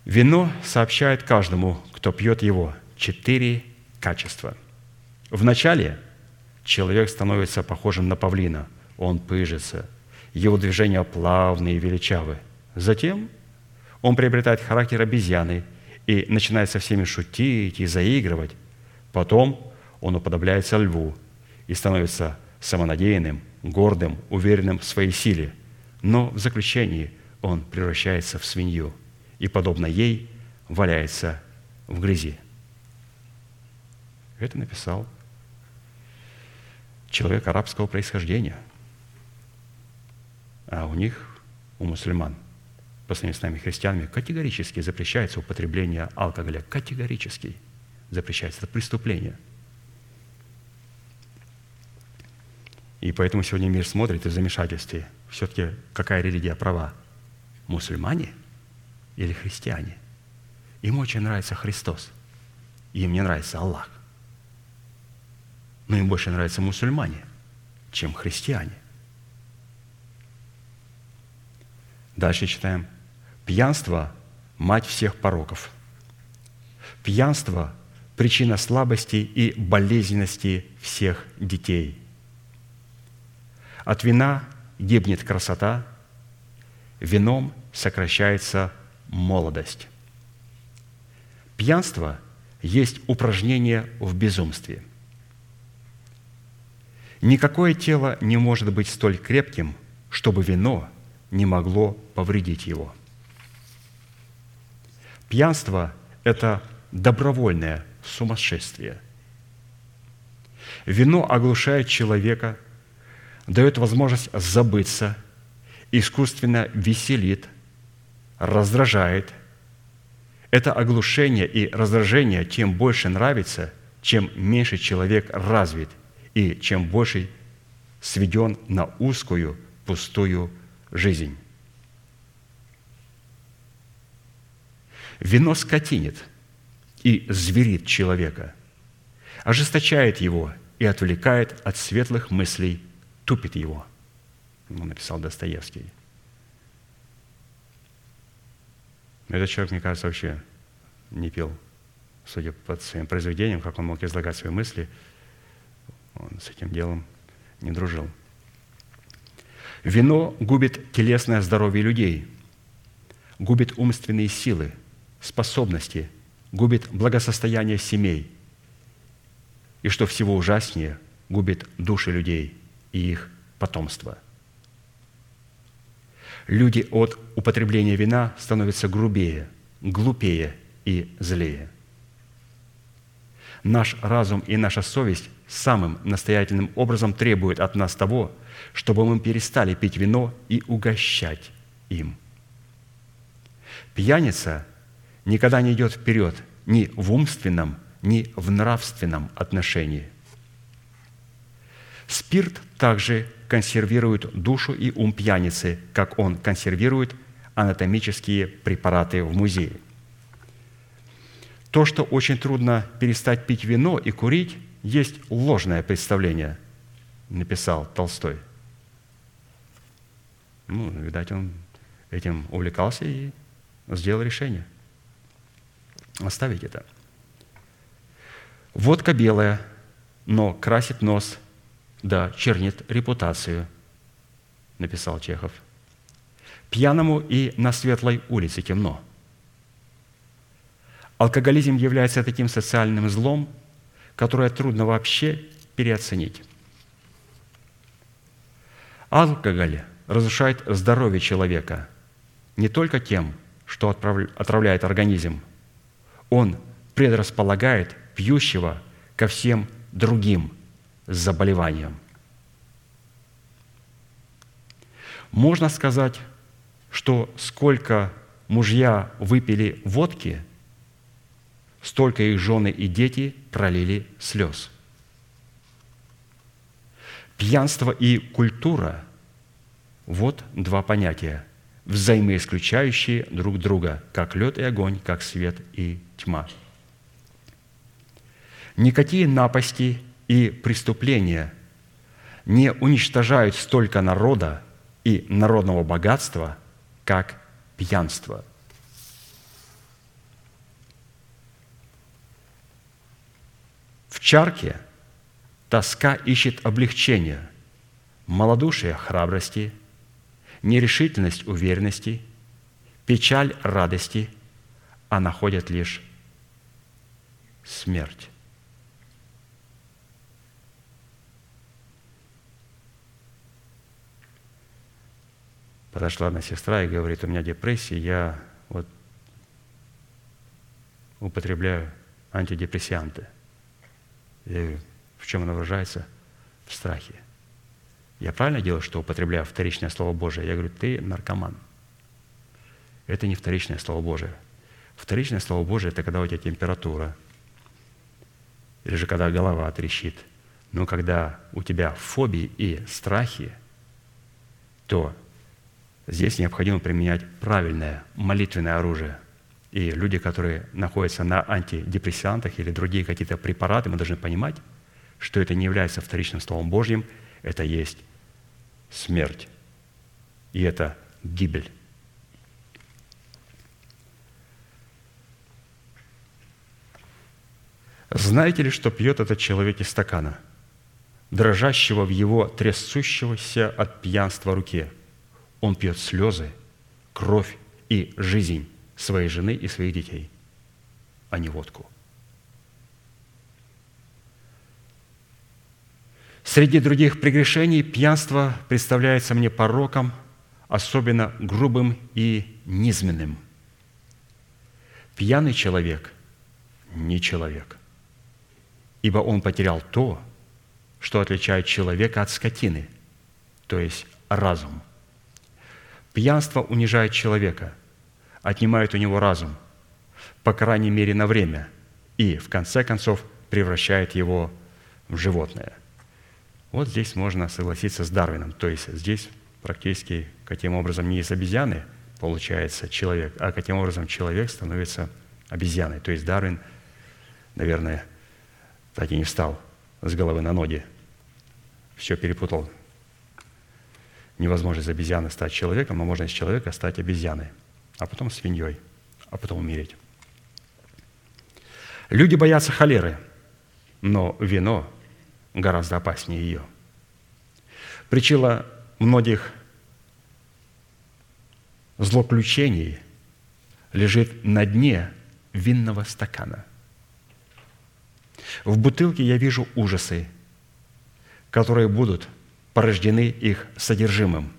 Вино сообщает каждому, кто пьет его, четыре качества. Вначале человек становится похожим на павлина. Он пыжится. Его движения плавные и величавы – Затем он приобретает характер обезьяны и начинает со всеми шутить и заигрывать. Потом он уподобляется льву и становится самонадеянным, гордым, уверенным в своей силе. Но в заключении он превращается в свинью и, подобно ей, валяется в грязи. Это написал человек арабского происхождения. А у них, у мусульман, по сравнению с нами, христианами, категорически запрещается употребление алкоголя. Категорически запрещается. Это преступление. И поэтому сегодня мир смотрит и в замешательстве. Все-таки какая религия права? Мусульмане или христиане? Им очень нравится Христос. Им не нравится Аллах. Но им больше нравятся мусульмане, чем христиане. Дальше читаем. Пьянство – мать всех пороков. Пьянство – причина слабости и болезненности всех детей. От вина гибнет красота, вином сокращается молодость. Пьянство есть упражнение в безумстве. Никакое тело не может быть столь крепким, чтобы вино не могло повредить его – Пьянство – это добровольное сумасшествие. Вино оглушает человека, дает возможность забыться, искусственно веселит, раздражает. Это оглушение и раздражение тем больше нравится, чем меньше человек развит и чем больше сведен на узкую, пустую жизнь. Вино скотинит и зверит человека, ожесточает его и отвлекает от светлых мыслей, тупит его. Ему написал Достоевский. Этот человек, мне кажется, вообще не пил, судя по своим произведениям, как он мог излагать свои мысли, он с этим делом не дружил. Вино губит телесное здоровье людей, губит умственные силы, способности, губит благосостояние семей. И что всего ужаснее, губит души людей и их потомство. Люди от употребления вина становятся грубее, глупее и злее. Наш разум и наша совесть самым настоятельным образом требуют от нас того, чтобы мы перестали пить вино и угощать им. Пьяница никогда не идет вперед ни в умственном, ни в нравственном отношении. Спирт также консервирует душу и ум пьяницы, как он консервирует анатомические препараты в музее. То, что очень трудно перестать пить вино и курить, есть ложное представление, написал Толстой. Ну, видать, он этим увлекался и сделал решение оставить это. Водка белая, но красит нос, да чернит репутацию, написал Чехов. Пьяному и на светлой улице темно. Алкоголизм является таким социальным злом, которое трудно вообще переоценить. Алкоголь разрушает здоровье человека не только тем, что отравляет организм, он предрасполагает пьющего ко всем другим заболеваниям. Можно сказать, что сколько мужья выпили водки, столько их жены и дети пролили слез. Пьянство и культура – вот два понятия, взаимоисключающие друг друга, как лед и огонь, как свет и тьма. Никакие напасти и преступления не уничтожают столько народа и народного богатства, как пьянство. В чарке тоска ищет облегчения, малодушие – храбрости, нерешительность – уверенности, печаль – радости, а находят лишь смерть. Подошла одна сестра и говорит, у меня депрессия, я вот употребляю антидепрессанты. Я в чем она выражается? В страхе. Я правильно делаю, что употребляю вторичное Слово Божие? Я говорю, ты наркоман. Это не вторичное Слово Божие. Вторичное Слово Божие – это когда у тебя температура, или же когда голова трещит. Но когда у тебя фобии и страхи, то здесь необходимо применять правильное молитвенное оружие. И люди, которые находятся на антидепрессантах или другие какие-то препараты, мы должны понимать, что это не является вторичным Словом Божьим, это есть смерть. И это гибель. Знаете ли, что пьет этот человек из стакана, дрожащего в его трясущегося от пьянства руке? Он пьет слезы, кровь и жизнь своей жены и своих детей, а не водку. Среди других прегрешений пьянство представляется мне пороком, особенно грубым и низменным. Пьяный человек не человек ибо он потерял то, что отличает человека от скотины, то есть разум. Пьянство унижает человека, отнимает у него разум, по крайней мере на время, и в конце концов превращает его в животное. Вот здесь можно согласиться с Дарвином. То есть здесь практически каким образом не из обезьяны получается человек, а каким образом человек становится обезьяной. То есть Дарвин, наверное, так и не встал с головы на ноги. Все перепутал. Невозможно из обезьяны стать человеком, но можно из человека стать обезьяной, а потом свиньей, а потом умереть. Люди боятся холеры, но вино гораздо опаснее ее. Причина многих злоключений лежит на дне винного стакана. В бутылке я вижу ужасы, которые будут порождены их содержимым.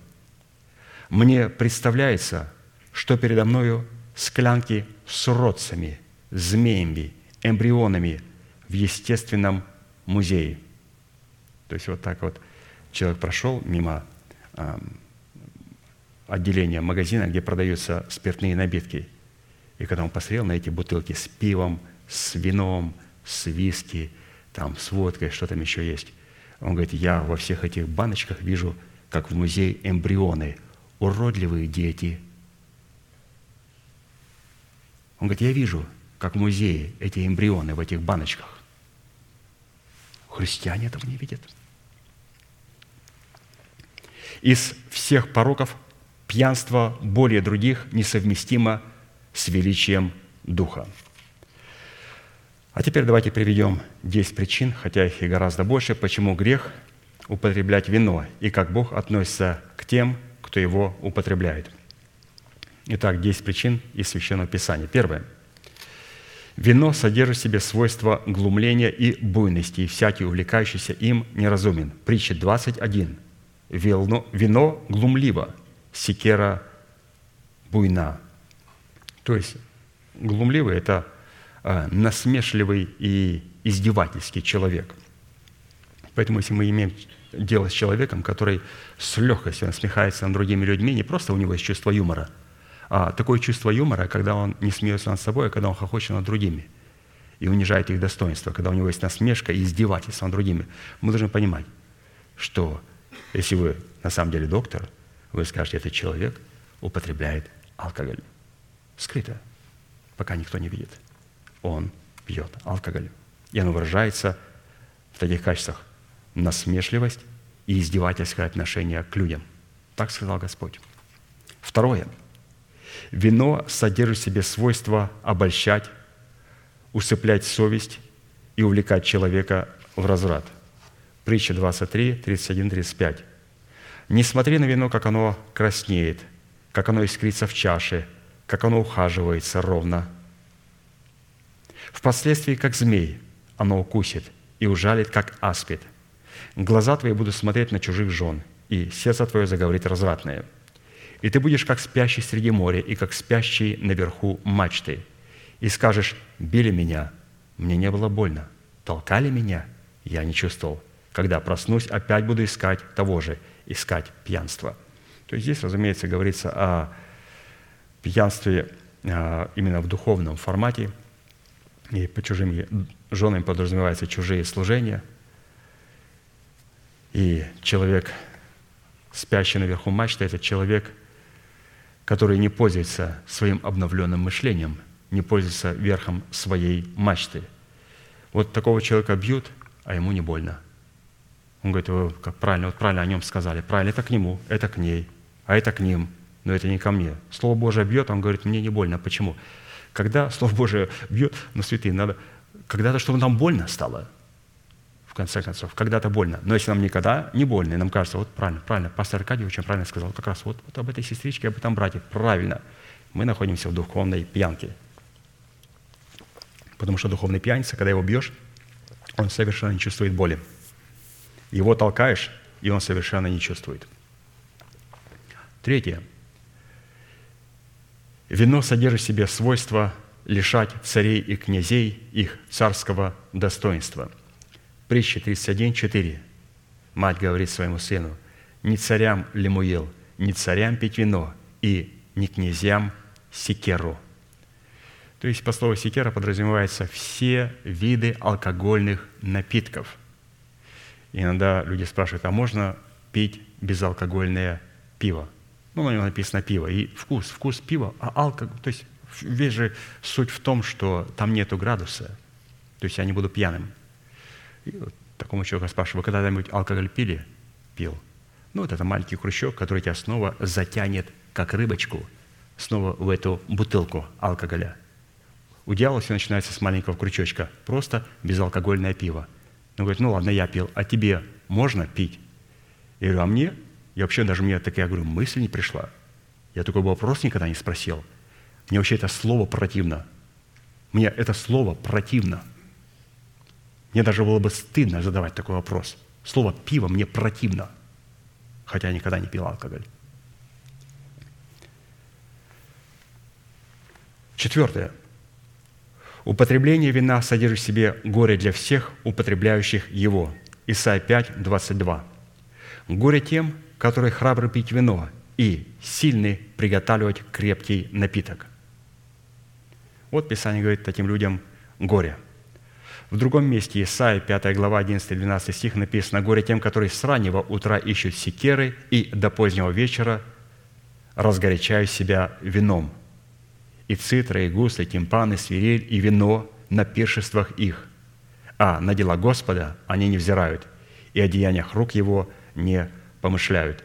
Мне представляется, что передо мною склянки с уродцами, змеями, эмбрионами в естественном музее. То есть вот так вот человек прошел мимо отделения магазина, где продаются спиртные напитки. И когда он посмотрел на эти бутылки с пивом, с вином, с виски, там, с водкой, что там еще есть, он говорит, я во всех этих баночках вижу, как в музее эмбрионы, уродливые дети. Он говорит, я вижу, как в музее эти эмбрионы в этих баночках. Христиане этого не видят. Из всех пороков пьянство более других несовместимо с величием Духа. А теперь давайте приведем 10 причин, хотя их и гораздо больше, почему грех употреблять вино и как Бог относится к тем, кто его употребляет. Итак, 10 причин из Священного Писания. Первое. Вино содержит в себе свойства глумления и буйности, и всякий, увлекающийся им, неразумен. Притча 21. Вино, вино глумливо, секера буйна. То есть глумливый – это насмешливый и издевательский человек. Поэтому если мы имеем дело с человеком, который с легкостью насмехается над другими людьми, не просто у него есть чувство юмора, а такое чувство юмора, когда он не смеется над собой, а когда он хохочет над другими и унижает их достоинство, когда у него есть насмешка и издевательство над другими. Мы должны понимать, что если вы на самом деле доктор, вы скажете, этот человек употребляет алкоголь. Скрыто, пока никто не видит он пьет алкоголь. И оно выражается в таких качествах насмешливость и издевательское отношение к людям. Так сказал Господь. Второе. Вино содержит в себе свойство обольщать, усыплять совесть и увлекать человека в разврат. Притча 23, 31, 35. «Не смотри на вино, как оно краснеет, как оно искрится в чаше, как оно ухаживается ровно, Впоследствии, как змей, оно укусит и ужалит, как аспид. Глаза твои будут смотреть на чужих жен, и сердце твое заговорит развратное. И ты будешь как спящий среди моря, и как спящий наверху мачты. И скажешь, били меня, мне не было больно. Толкали меня, я не чувствовал. Когда проснусь, опять буду искать того же, искать пьянство. То есть здесь, разумеется, говорится о пьянстве а, именно в духовном формате – и по чужим женам подразумевается чужие служения. И человек, спящий наверху мачты, это человек, который не пользуется своим обновленным мышлением, не пользуется верхом своей мачты. Вот такого человека бьют, а ему не больно. Он говорит, вы как правильно, вот правильно о нем сказали. Правильно, это к нему, это к ней, а это к ним, но это не ко мне. Слово Божие бьет, он говорит, мне не больно. Почему? Когда Слово Божие бьет, ну, святые, надо когда-то, чтобы нам больно стало, в конце концов, когда-то больно. Но если нам никогда не больно, и нам кажется, вот правильно, правильно, пастор Аркадий очень правильно сказал, как раз вот, вот об этой сестричке, об этом брате, правильно. Мы находимся в духовной пьянке. Потому что духовный пьяница, когда его бьешь, он совершенно не чувствует боли. Его толкаешь, и он совершенно не чувствует. Третье – Вино содержит в себе свойство лишать царей и князей их царского достоинства. Притча 31.4. Мать говорит своему сыну, «Не царям лимуел, не царям пить вино, и не князьям секеру». То есть по слову секера подразумевается все виды алкогольных напитков. Иногда люди спрашивают, а можно пить безалкогольное пиво? Ну, на нем написано пиво. И вкус, вкус пива, а алкоголь, то есть весь же суть в том, что там нету градуса. То есть я не буду пьяным. И вот такому человеку спрашиваю, вы когда-нибудь алкоголь пили? Пил. Ну, вот это маленький крючок, который тебя снова затянет, как рыбочку, снова в эту бутылку алкоголя. У дьявола все начинается с маленького крючочка, просто безалкогольное пиво. Он говорит, ну ладно, я пил, а тебе можно пить? Я говорю, а мне? Я вообще даже мне такая, говорю, мысль не пришла. Я такой вопрос никогда не спросил. Мне вообще это слово противно. Мне это слово противно. Мне даже было бы стыдно задавать такой вопрос. Слово «пиво» мне противно, хотя я никогда не пил алкоголь. Четвертое. Употребление вина содержит в себе горе для всех, употребляющих его. Исайя 5, 22. Горе тем, которые храбры пить вино и сильны приготавливать крепкий напиток. Вот Писание говорит таким людям горе. В другом месте Исаия, 5 глава, 11-12 стих написано «Горе тем, которые с раннего утра ищут секеры и до позднего вечера разгорячают себя вином, и цитры, и гусли, тимпаны, свирель и вино на пиршествах их, а на дела Господа они не взирают, и о деяниях рук Его не помышляют».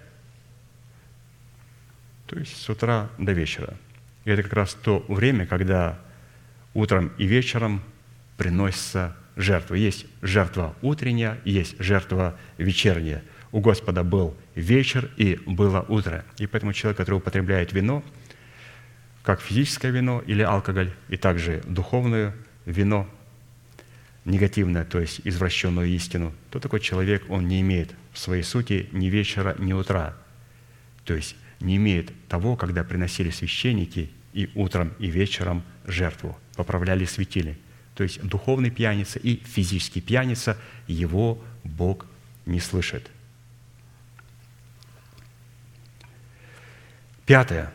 То есть с утра до вечера. И это как раз то время, когда утром и вечером приносится жертва. Есть жертва утренняя, есть жертва вечерняя. У Господа был вечер и было утро. И поэтому человек, который употребляет вино, как физическое вино или алкоголь, и также духовное вино, негативное, то есть извращенную истину, то такой человек, он не имеет в своей сути ни вечера, ни утра. То есть не имеет того, когда приносили священники и утром, и вечером жертву, поправляли светили. То есть духовный пьяница и физический пьяница, его Бог не слышит. Пятое.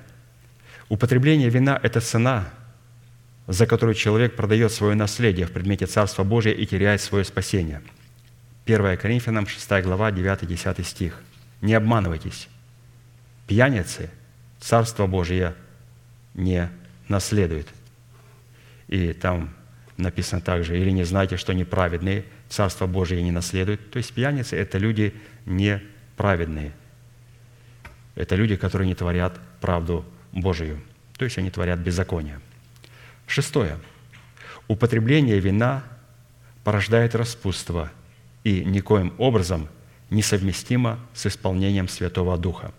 Употребление вина – это цена, за которую человек продает свое наследие в предмете Царства Божия и теряет свое спасение. 1 Коринфянам 6 глава 9-10 стих. «Не обманывайтесь, пьяницы Царство Божие не наследует». И там написано также, «Или не знаете, что неправедные Царство Божие не наследуют». То есть пьяницы – это люди неправедные. Это люди, которые не творят правду Божию. То есть они творят беззаконие. Шестое. Употребление вина порождает распутство и никоим образом несовместимо с исполнением Святого Духа.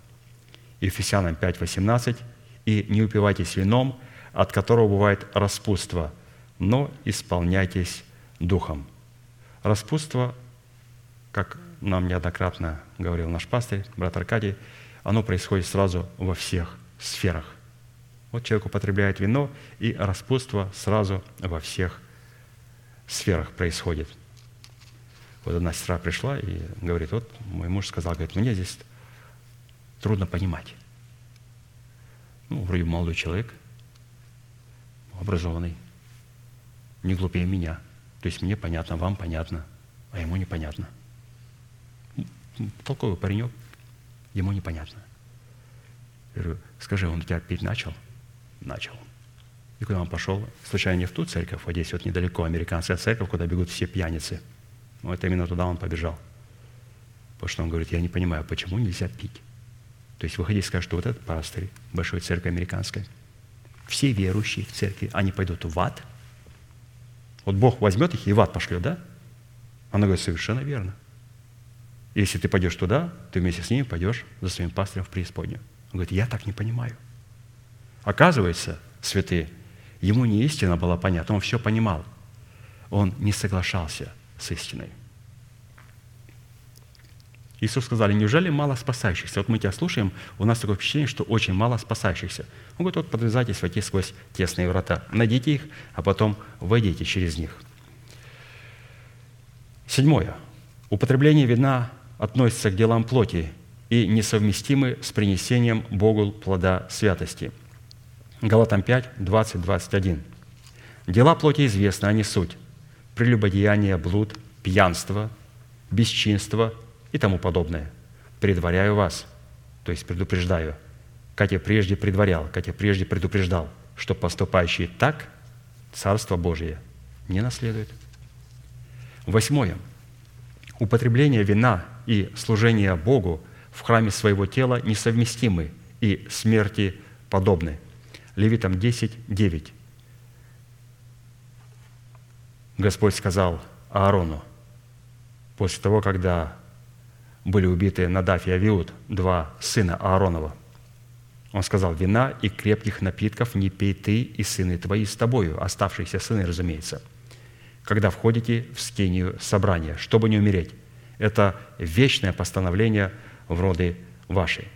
Ефесянам 5:18 «И не упивайтесь вином, от которого бывает распутство, но исполняйтесь Духом». Распутство, как нам неоднократно говорил наш пастырь, брат Аркадий, оно происходит сразу во всех сферах. Вот человек употребляет вино, и распутство сразу во всех сферах происходит. Вот одна сестра пришла и говорит, вот мой муж сказал, говорит, мне здесь трудно понимать. Ну, вроде молодой человек, образованный, не глупее меня. То есть мне понятно, вам понятно, а ему непонятно. Толковый паренек, ему непонятно. Я говорю, скажи, он у тебя пить начал? Начал. И куда он пошел? Случайно не в ту церковь, вот здесь вот недалеко, американская церковь, куда бегут все пьяницы. Это именно туда он побежал. Потому что он говорит, я не понимаю, почему нельзя пить. То есть выходи и скажешь, что вот этот пастырь большой церкви американской, все верующие в церкви, они пойдут в ад. Вот Бог возьмет их и в ад пошлет, да? Она говорит, совершенно верно. Если ты пойдешь туда, ты вместе с ними пойдешь за своим пастырем в преисподнюю. Он говорит, я так не понимаю. Оказывается, святые, ему не истина была понятна, он все понимал. Он не соглашался с истиной. Иисус сказали, неужели мало спасающихся? Вот мы тебя слушаем, у нас такое впечатление, что очень мало спасающихся. Он говорит, вот подвязайтесь войти сквозь тесные врата. Найдите их, а потом войдите через них. Седьмое. Употребление вина относится к делам плоти и несовместимы с принесением Богу плода святости. Галатам 5, 20, 21. «Дела плоти известны, а не суть. Прелюбодеяние, блуд, пьянство, бесчинство и тому подобное. Предваряю вас, то есть предупреждаю, как я прежде предварял, как я прежде предупреждал, что поступающий так Царство Божие не наследует. Восьмое. Употребление вина и служение Богу в храме своего тела несовместимы и смерти подобны. Левитам 10, 9. Господь сказал Аарону, после того, когда были убиты Надав и Авиуд, два сына Ааронова, он сказал, «Вина и крепких напитков не пей ты и сыны твои с тобою, оставшиеся сыны, разумеется, когда входите в скинию собрания, чтобы не умереть. Это вечное постановление в роды вашей».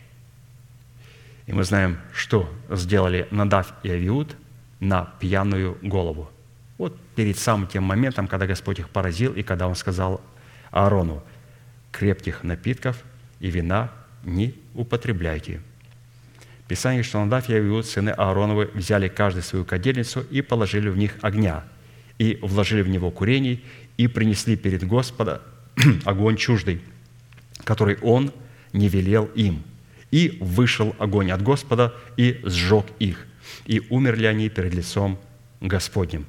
И мы знаем, что сделали Надав и Авиуд на пьяную голову. Вот перед самым тем моментом, когда Господь их поразил, и когда Он сказал Аарону, крепких напитков и вина не употребляйте. Писание, что Надав и Авиуд, сыны Аароновы, взяли каждый свою кадильницу и положили в них огня, и вложили в него курений, и принесли перед Господа огонь чуждый, который Он не велел им. И вышел огонь от Господа и сжег их, и умерли они перед лицом Господним.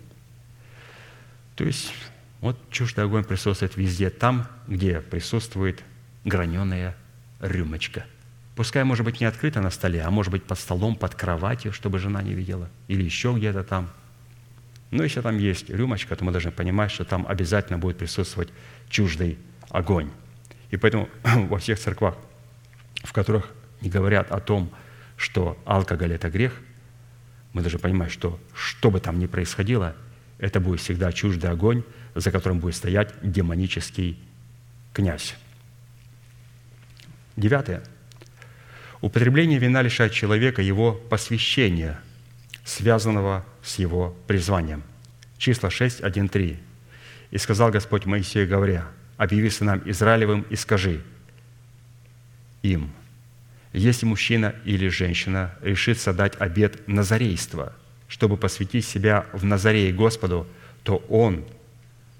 То есть вот чуждый огонь присутствует везде там, где присутствует граненая рюмочка – Пускай, может быть, не открыто на столе, а может быть, под столом, под кроватью, чтобы жена не видела, или еще где-то там. Но если там есть рюмочка, то мы должны понимать, что там обязательно будет присутствовать чуждый огонь. И поэтому во всех церквах, в которых не говорят о том, что алкоголь – это грех, мы должны понимать, что что бы там ни происходило, это будет всегда чуждый огонь, за которым будет стоять демонический князь. Девятое – Употребление вина лишает человека его посвящения, связанного с его призванием. Числа 6, 1, 3. «И сказал Господь Моисею, говоря, объяви сынам Израилевым и скажи им, если мужчина или женщина решится дать обет назарейства, чтобы посвятить себя в Назарее Господу, то он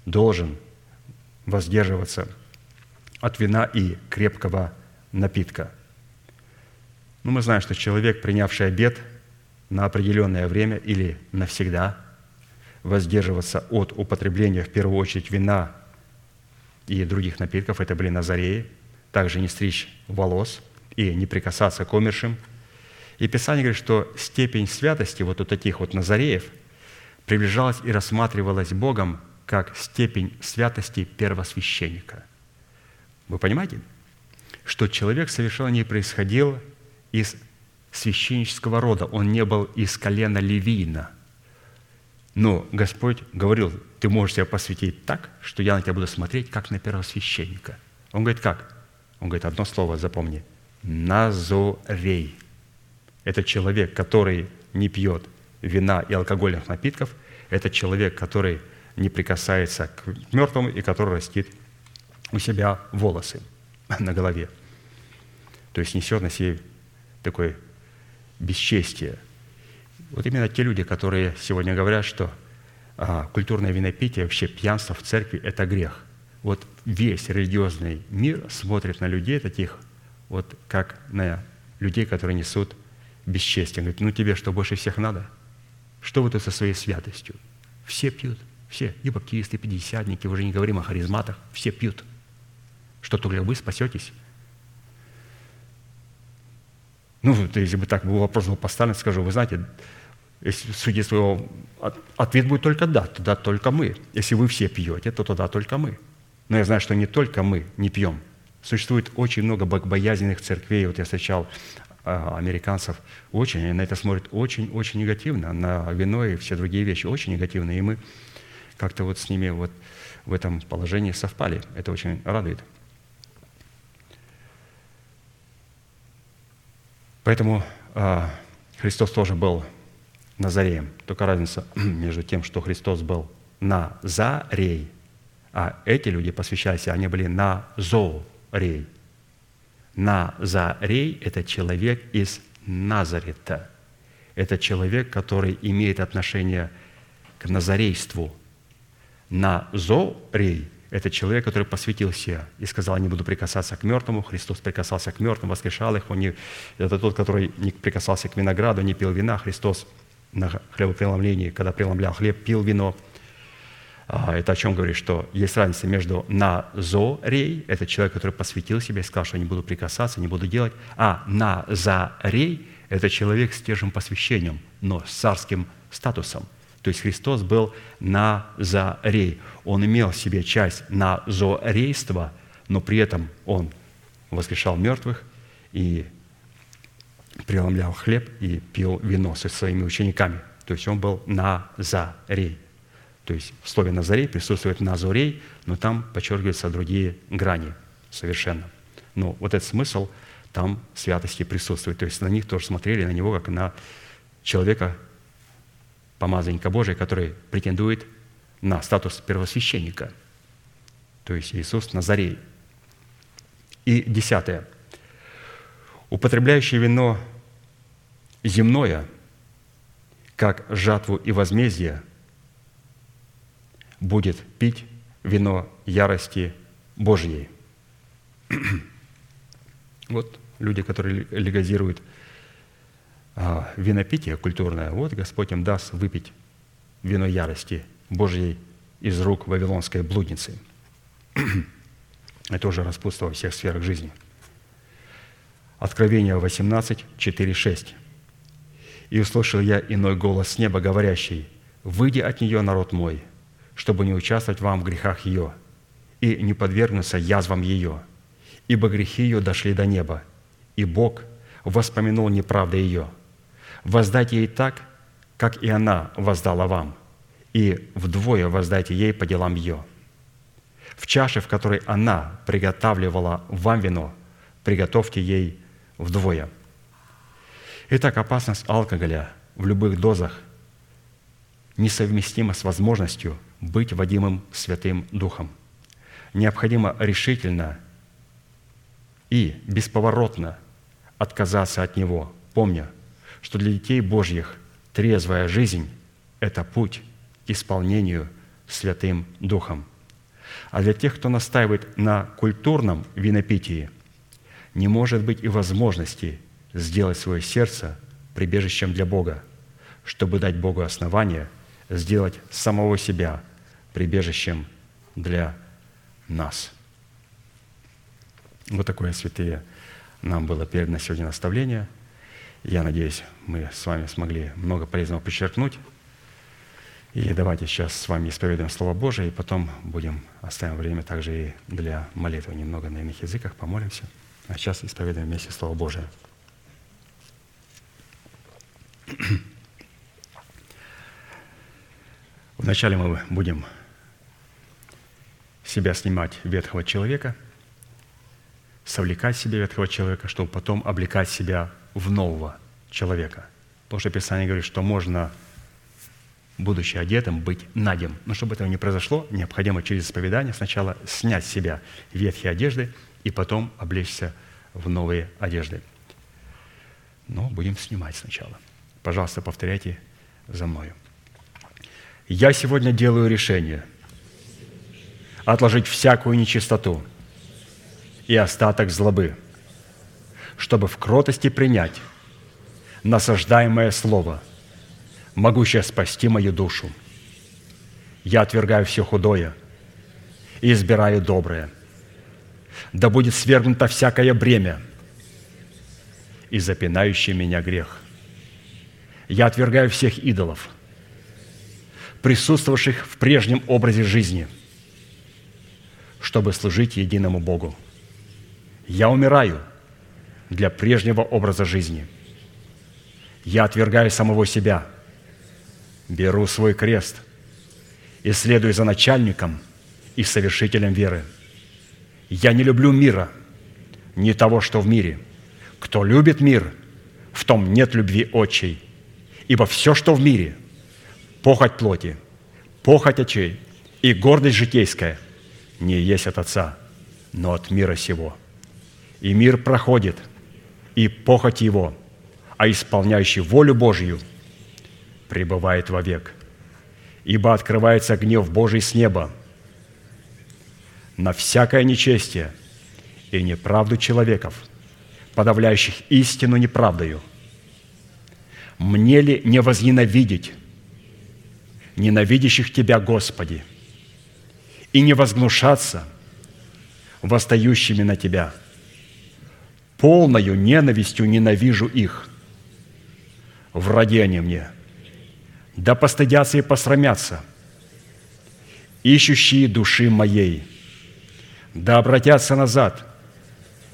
должен воздерживаться от вина и крепкого напитка – ну, мы знаем, что человек, принявший обед на определенное время или навсегда, воздерживаться от употребления, в первую очередь, вина и других напитков, это были назареи, также не стричь волос и не прикасаться к умершим. И Писание говорит, что степень святости вот у таких вот назареев приближалась и рассматривалась Богом как степень святости первосвященника. Вы понимаете, что человек совершенно не происходил из священнического рода, он не был из колена Левиина. Но Господь говорил, ты можешь себя посвятить так, что я на тебя буду смотреть, как на первосвященника. Он говорит, как? Он говорит, одно слово запомни. Назорей. Это человек, который не пьет вина и алкогольных напитков. Это человек, который не прикасается к мертвому и который растит у себя волосы на голове. То есть несет на себе такое бесчестие. Вот именно те люди, которые сегодня говорят, что а, культурное винопитие, вообще пьянство в церкви – это грех. Вот весь религиозный мир смотрит на людей таких, вот как на людей, которые несут бесчестие. Говорит, ну тебе что, больше всех надо? Что вы тут со своей святостью? Все пьют, все, и баптисты, и пятидесятники, уже не говорим о харизматах, все пьют. Что только вы спасетесь? Ну, если бы так был вопрос был поставлен, скажу, вы знаете, если судить своего, ответ будет только «да», тогда только мы. Если вы все пьете, то тогда только мы. Но я знаю, что не только мы не пьем. Существует очень много богобоязненных церквей. Вот я встречал американцев, очень, они на это смотрят очень-очень негативно, на вино и все другие вещи, очень негативно. И мы как-то вот с ними вот в этом положении совпали. Это очень радует. Поэтому а, Христос тоже был Назареем. Только разница между тем, что Христос был Назарей, а эти люди, посвящаясь, они были Назорей. Назарей – это человек из Назарета. Это человек, который имеет отношение к назарейству. Назорей это человек, который посвятил себя и сказал, не буду прикасаться к мертвому. Христос прикасался к мертвым, воскрешал их. Он не, это тот, который не прикасался к винограду, не пил вина. Христос на хлебопреломлении, когда преломлял хлеб, пил вино. Это о чем говорит, что есть разница между назорей, это человек, который посвятил себя и сказал, что не буду прикасаться, не буду делать, а назарей – это человек с тем посвящением, но с царским статусом. То есть Христос был назарей. Он имел в себе часть назорейства, но при этом он воскрешал мертвых и преломлял хлеб и пил вино со своими учениками. То есть он был назарей. То есть в слове «назарей» присутствует «назорей», но там подчеркиваются другие грани совершенно. Но вот этот смысл там святости присутствует. То есть на них тоже смотрели, на него, как на человека, помазанника Божия, который претендует на статус первосвященника. То есть Иисус Назарей. И десятое. Употребляющий вино земное, как жатву и возмездие, будет пить вино ярости Божьей. Вот люди, которые легализируют а, винопитие культурное, вот Господь им даст выпить вино ярости Божьей из рук вавилонской блудницы. Это уже распутство во всех сферах жизни. Откровение 18, 4, 6. «И услышал я иной голос с неба, говорящий, «Выйди от нее, народ мой, чтобы не участвовать вам в грехах ее и не подвергнуться язвам ее, ибо грехи ее дошли до неба, и Бог воспомянул неправды ее. Воздайте ей так, как и она воздала вам, и вдвое воздайте ей по делам ее. В чаше, в которой она приготавливала вам вино, приготовьте ей вдвое. Итак, опасность алкоголя в любых дозах несовместима с возможностью быть водимым Святым Духом. Необходимо решительно и бесповоротно отказаться от него, помня, что для детей Божьих трезвая жизнь – это путь к исполнению Святым Духом. А для тех, кто настаивает на культурном винопитии, не может быть и возможности сделать свое сердце прибежищем для Бога, чтобы дать Богу основание сделать самого себя прибежищем для нас. Вот такое святые нам было передано сегодня наставление. Я надеюсь, мы с вами смогли много полезного подчеркнуть. И давайте сейчас с вами исповедуем Слово Божие, и потом будем оставим время также и для молитвы. Немного на иных языках помолимся. А сейчас исповедуем вместе Слово Божие. Вначале мы будем себя снимать ветхого человека, совлекать себе ветхого человека, чтобы потом облекать себя в нового человека. Потому что Писание говорит, что можно, будучи одетым, быть надем. Но чтобы этого не произошло, необходимо через исповедание сначала снять с себя ветхие одежды и потом облечься в новые одежды. Но будем снимать сначала. Пожалуйста, повторяйте за мною. Я сегодня делаю решение отложить всякую нечистоту и остаток злобы, чтобы в кротости принять насаждаемое слово, могущее спасти мою душу. Я отвергаю все худое и избираю доброе. Да будет свергнуто всякое бремя и запинающий меня грех. Я отвергаю всех идолов – присутствовавших в прежнем образе жизни, чтобы служить единому Богу. Я умираю для прежнего образа жизни. Я отвергаю самого себя, беру свой крест и следую за начальником и совершителем веры. Я не люблю мира, не того, что в мире. Кто любит мир, в том нет любви отчей. Ибо все, что в мире – похоть плоти, похоть очей и гордость житейская не есть от Отца, но от мира сего. И мир проходит, и похоть его, а исполняющий волю Божью пребывает вовек. Ибо открывается гнев Божий с неба на всякое нечестие и неправду человеков, подавляющих истину неправдою. Мне ли не возненавидеть ненавидящих Тебя, Господи, и не возгнушаться восстающими на Тебя? Полною ненавистью ненавижу их. Враги они мне. Да постыдятся и посрамятся, ищущие души моей. Да обратятся назад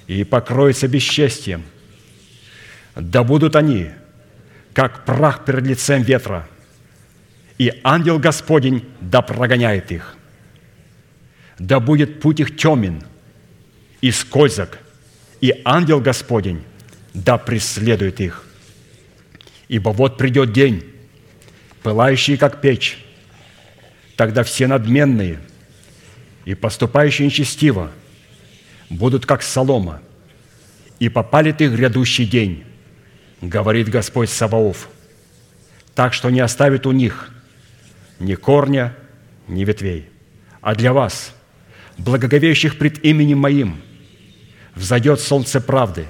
и покроются бесчестием. Да будут они, как прах перед лицем ветра, и ангел Господень да прогоняет их. Да будет путь их темен и скользок, и ангел Господень да преследует их. Ибо вот придет день, пылающий, как печь, тогда все надменные и поступающие нечестиво будут, как солома, и попалит их грядущий день, говорит Господь Саваоф, так что не оставит у них ни корня, ни ветвей. А для вас, благоговеющих пред именем Моим, взойдет солнце правды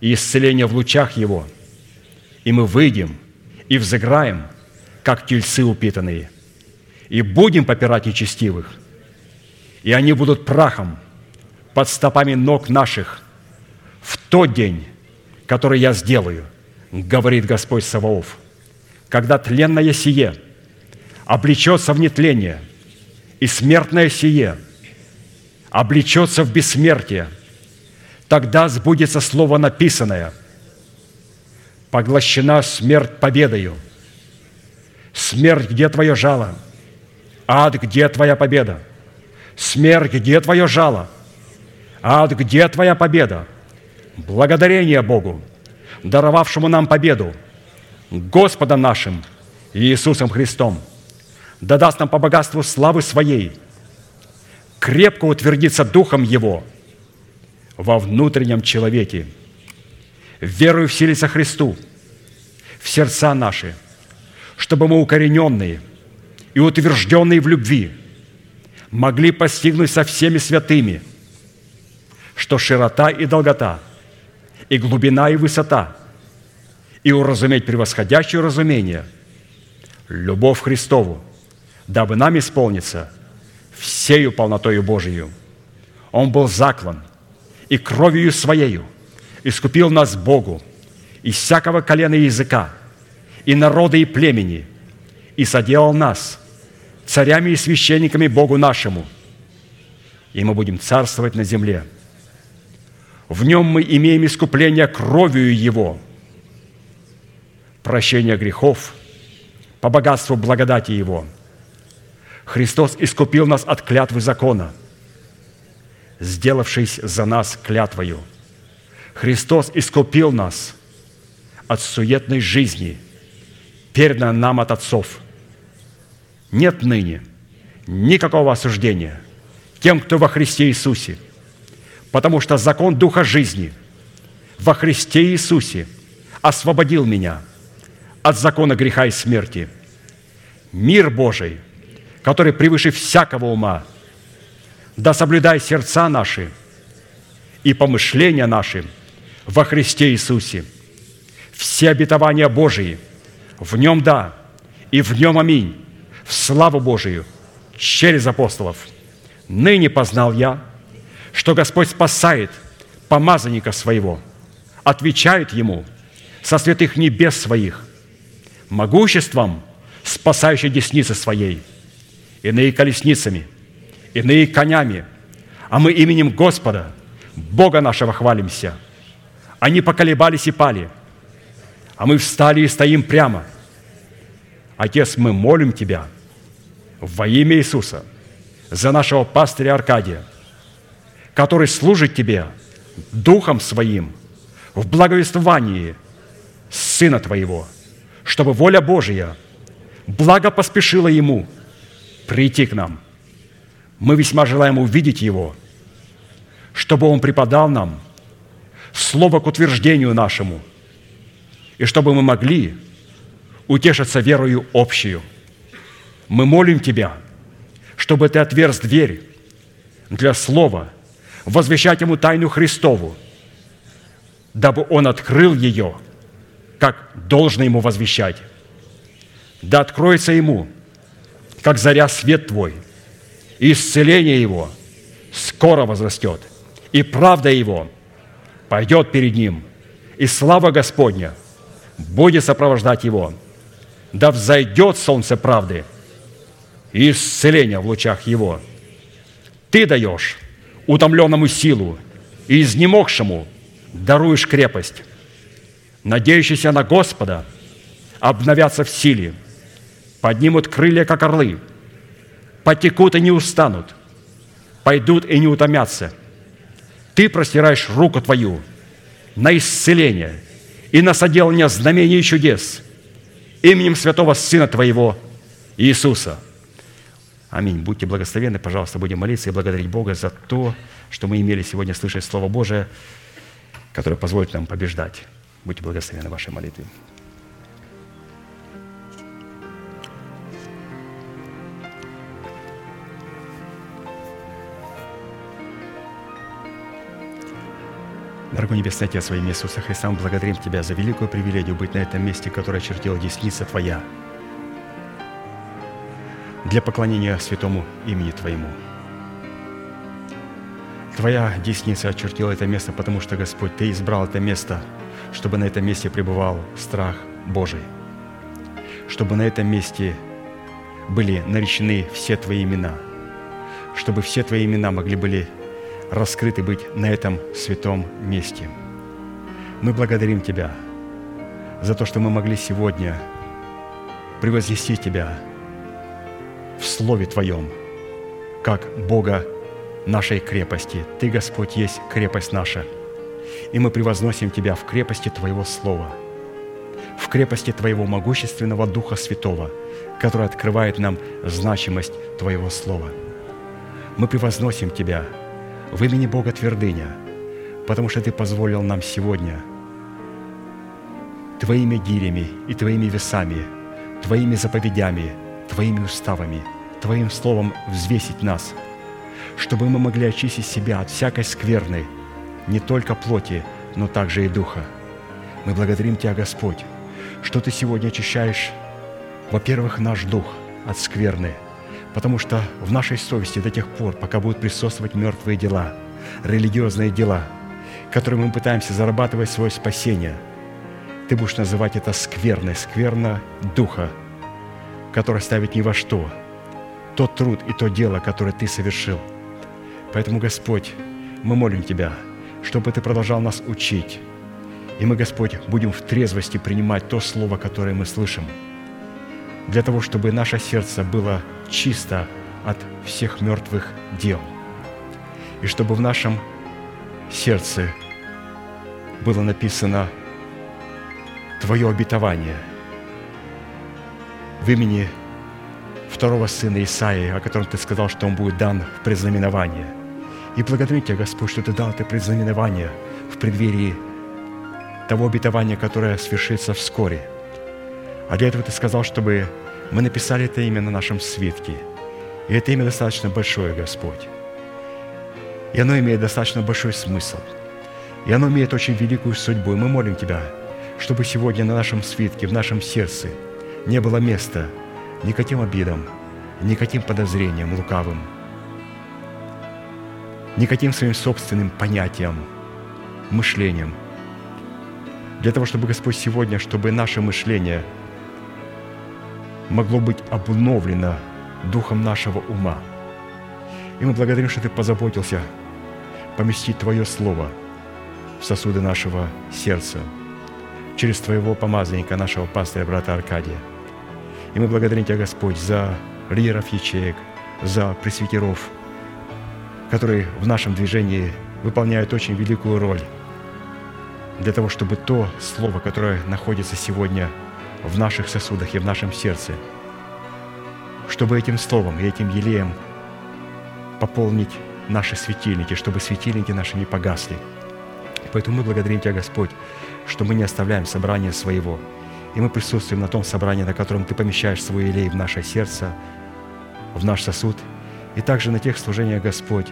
и исцеление в лучах Его, и мы выйдем и взыграем, как тельцы упитанные, и будем попирать нечестивых, и они будут прахом под стопами ног наших в тот день, который я сделаю, говорит Господь Саваоф, когда тленное сие облечется в нетление, и смертное сие облечется в бессмертие, тогда сбудется слово написанное – поглощена смерть победою. Смерть, где твое жало? Ад, где твоя победа? Смерть, где твое жало? Ад, где твоя победа? Благодарение Богу, даровавшему нам победу, Господом нашим Иисусом Христом, да даст нам по богатству славы Своей. Крепко утвердиться Духом Его во внутреннем человеке – верою вселиться Христу в сердца наши, чтобы мы укорененные и утвержденные в любви могли постигнуть со всеми святыми, что широта и долгота, и глубина и высота, и уразуметь превосходящее разумение, любовь Христову, дабы нам исполниться всею полнотою Божию. Он был заклан и кровью Своею искупил нас Богу из всякого колена и языка, и народа, и племени, и соделал нас царями и священниками Богу нашему, и мы будем царствовать на земле. В нем мы имеем искупление кровью Его, прощение грехов по богатству благодати Его. Христос искупил нас от клятвы закона, сделавшись за нас клятвою – Христос искупил нас от суетной жизни, передан нам от отцов. Нет ныне никакого осуждения тем, кто во Христе Иисусе, потому что закон Духа жизни во Христе Иисусе освободил меня от закона греха и смерти. Мир Божий, который превыше всякого ума, да соблюдай сердца наши и помышления наши – во Христе Иисусе. Все обетования Божии в Нем да, и в Нем аминь, в славу Божию, через апостолов. Ныне познал я, что Господь спасает помазанника своего, отвечает ему со святых небес своих, могуществом спасающей десницы своей, иные колесницами, иные конями, а мы именем Господа, Бога нашего хвалимся – они поколебались и пали, а мы встали и стоим прямо. Отец, мы молим Тебя во имя Иисуса за нашего пастыря Аркадия, который служит Тебе Духом Своим в благовествовании Сына Твоего, чтобы воля Божия благо поспешила Ему прийти к нам. Мы весьма желаем увидеть Его, чтобы Он преподал нам – слово к утверждению нашему, и чтобы мы могли утешиться верою общую. Мы молим Тебя, чтобы Ты отверз дверь для слова, возвещать ему тайну Христову, дабы он открыл ее, как должно ему возвещать. Да откроется ему, как заря свет твой, и исцеление его скоро возрастет, и правда его пойдет перед ним, и слава Господня будет сопровождать его. Да взойдет солнце правды и исцеление в лучах его. Ты даешь утомленному силу и изнемогшему даруешь крепость. Надеющиеся на Господа обновятся в силе, поднимут крылья, как орлы, потекут и не устанут, пойдут и не утомятся. Ты простираешь руку Твою на исцеление и на соделание знамений и чудес именем Святого Сына Твоего Иисуса. Аминь. Будьте благословенны, пожалуйста, будем молиться и благодарить Бога за то, что мы имели сегодня слышать Слово Божие, которое позволит нам побеждать. Будьте благословенны вашей молитве. Дорогой Небесный Отец, во имя Иисуса Христа, мы благодарим Тебя за великую привилегию быть на этом месте, которое чертила десница Твоя, для поклонения святому имени Твоему. Твоя десница очертила это место, потому что, Господь, Ты избрал это место, чтобы на этом месте пребывал страх Божий, чтобы на этом месте были наречены все Твои имена, чтобы все Твои имена могли были раскрыты быть на этом святом месте. Мы благодарим Тебя за то, что мы могли сегодня превознести Тебя в Слове Твоем, как Бога нашей крепости. Ты, Господь, есть крепость наша. И мы превозносим Тебя в крепости Твоего Слова, в крепости Твоего могущественного Духа Святого, который открывает нам значимость Твоего Слова. Мы превозносим Тебя – в имени Бога Твердыня, потому что Ты позволил нам сегодня Твоими гирями и Твоими весами, Твоими заповедями, Твоими уставами, Твоим словом взвесить нас, чтобы мы могли очистить себя от всякой скверны, не только плоти, но также и духа. Мы благодарим Тебя, Господь, что Ты сегодня очищаешь, во-первых, наш дух от скверны – Потому что в нашей совести до тех пор, пока будут присутствовать мертвые дела, религиозные дела, которыми мы пытаемся зарабатывать свое спасение, ты будешь называть это скверной, скверно духа, который ставит ни во что тот труд и то дело, которое ты совершил. Поэтому, Господь, мы молим Тебя, чтобы Ты продолжал нас учить. И мы, Господь, будем в трезвости принимать то Слово, которое мы слышим, для того, чтобы наше сердце было чисто от всех мертвых дел. И чтобы в нашем сердце было написано Твое обетование в имени второго сына Исаии, о котором Ты сказал, что он будет дан в предзнаменование. И благодарю Тебя, Господь, что Ты дал это предзнаменование в преддверии того обетования, которое свершится вскоре. А для этого Ты сказал, чтобы мы написали это имя на нашем свитке. И это имя достаточно большое, Господь. И оно имеет достаточно большой смысл. И оно имеет очень великую судьбу. И мы молим Тебя, чтобы сегодня на нашем свитке, в нашем сердце не было места никаким обидам, никаким подозрениям лукавым, никаким своим собственным понятиям, мышлением. Для того, чтобы Господь сегодня, чтобы наше мышление – могло быть обновлено духом нашего ума. И мы благодарим, что Ты позаботился поместить Твое Слово в сосуды нашего сердца через Твоего помазанника, нашего пастыря, брата Аркадия. И мы благодарим Тебя, Господь, за лидеров ячеек, за пресвитеров, которые в нашем движении выполняют очень великую роль для того, чтобы то Слово, которое находится сегодня в наших сосудах и в нашем сердце, чтобы этим словом и этим елеем пополнить наши светильники, чтобы светильники наши не погасли. Поэтому мы благодарим Тебя, Господь, что мы не оставляем собрание своего, и мы присутствуем на том собрании, на котором Ты помещаешь свой елей в наше сердце, в наш сосуд, и также на тех служениях, Господь,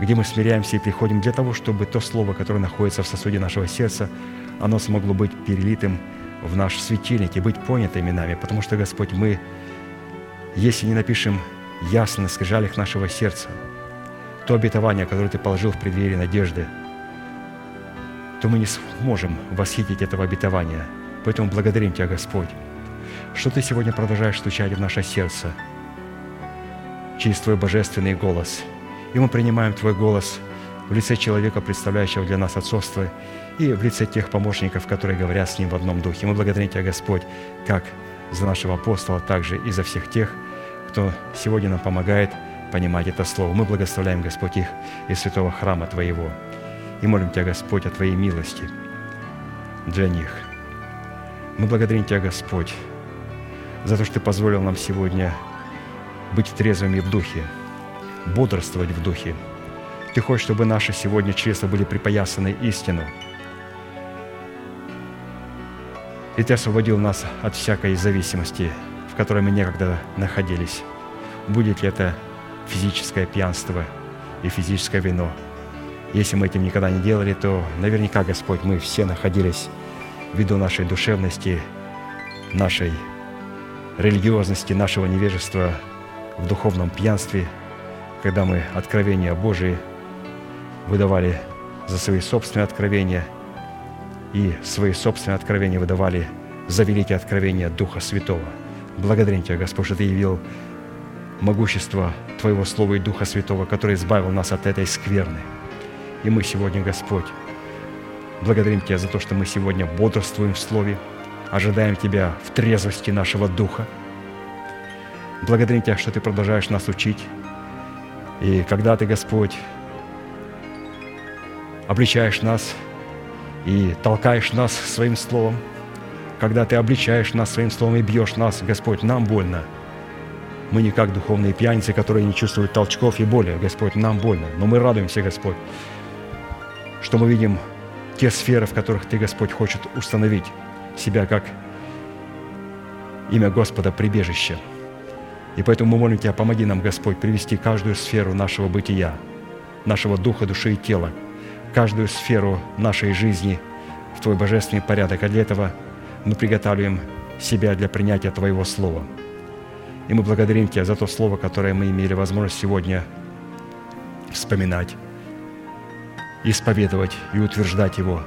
где мы смиряемся и приходим для того, чтобы то слово, которое находится в сосуде нашего сердца, оно смогло быть перелитым в наш светильник и быть понятыми нами, потому что, Господь, мы, если не напишем ясно на скрижалях нашего сердца то обетование, которое Ты положил в преддверии надежды, то мы не сможем восхитить этого обетования. Поэтому благодарим Тебя, Господь, что Ты сегодня продолжаешь стучать в наше сердце через Твой божественный голос. И мы принимаем Твой голос в лице человека, представляющего для нас отцовство, и в лице тех помощников, которые говорят с Ним в одном духе. Мы благодарим Тебя, Господь, как за нашего апостола, так же и за всех тех, кто сегодня нам помогает понимать это Слово. Мы благословляем, Господь, их из святого храма Твоего. И молим Тебя, Господь, о Твоей милости для них. Мы благодарим Тебя, Господь, за то, что Ты позволил нам сегодня быть трезвыми в духе, бодрствовать в духе. Ты хочешь, чтобы наши сегодня чресла были припоясаны истину. И Ты освободил нас от всякой зависимости, в которой мы некогда находились. Будет ли это физическое пьянство и физическое вино. Если мы этим никогда не делали, то наверняка, Господь, мы все находились ввиду нашей душевности, нашей религиозности, нашего невежества в духовном пьянстве, когда мы откровения Божии выдавали за свои собственные откровения и свои собственные откровения выдавали за великие откровения Духа Святого. Благодарим Тебя, Господь, что Ты явил могущество Твоего Слова и Духа Святого, который избавил нас от этой скверны. И мы сегодня, Господь, благодарим Тебя за то, что мы сегодня бодрствуем в Слове, ожидаем Тебя в трезвости нашего Духа. Благодарим Тебя, что Ты продолжаешь нас учить. И когда Ты, Господь, обличаешь нас и толкаешь нас своим словом, когда Ты обличаешь нас своим словом и бьешь нас, Господь, нам больно – мы не как духовные пьяницы, которые не чувствуют толчков и боли. Господь, нам больно. Но мы радуемся, Господь, что мы видим те сферы, в которых Ты, Господь, хочет установить себя как имя Господа прибежище. И поэтому мы молим Тебя, помоги нам, Господь, привести каждую сферу нашего бытия, нашего духа, души и тела, каждую сферу нашей жизни в Твой божественный порядок. А для этого мы приготавливаем себя для принятия Твоего Слова – и мы благодарим Тебя за то слово, которое мы имели возможность сегодня вспоминать, исповедовать и утверждать его,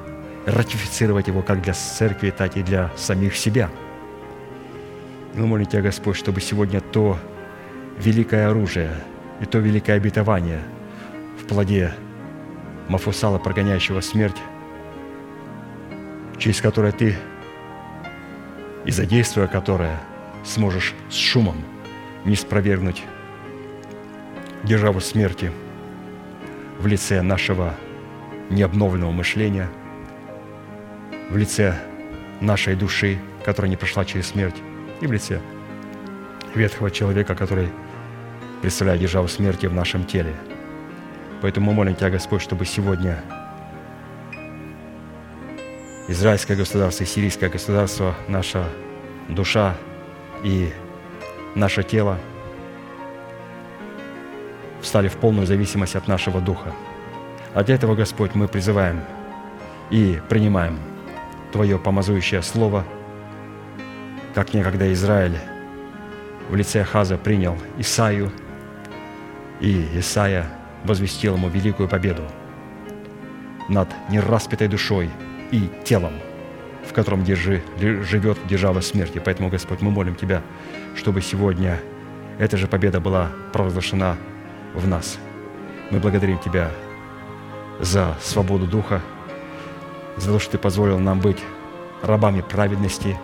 ратифицировать его как для церкви, так и для самих себя. И мы молим Тебя, Господь, чтобы сегодня то великое оружие и то великое обетование в плоде Мафусала, прогоняющего смерть, через которое Ты и задействуя которое сможешь с шумом – не спровергнуть державу смерти в лице нашего необновленного мышления, в лице нашей души, которая не прошла через смерть, и в лице ветхого человека, который представляет державу смерти в нашем теле. Поэтому мы молим Тебя, Господь, чтобы сегодня израильское государство и сирийское государство, наша душа и наше тело встали в полную зависимость от нашего духа. А для этого, Господь, мы призываем и принимаем Твое помазующее Слово, как некогда Израиль в лице Хаза принял Исаию, и Исаия возвестил ему великую победу над нераспятой душой и телом, в котором держи, живет держава смерти. Поэтому, Господь, мы молим Тебя, чтобы сегодня эта же победа была провозглашена в нас. Мы благодарим Тебя за свободу Духа, за то, что Ты позволил нам быть рабами праведности.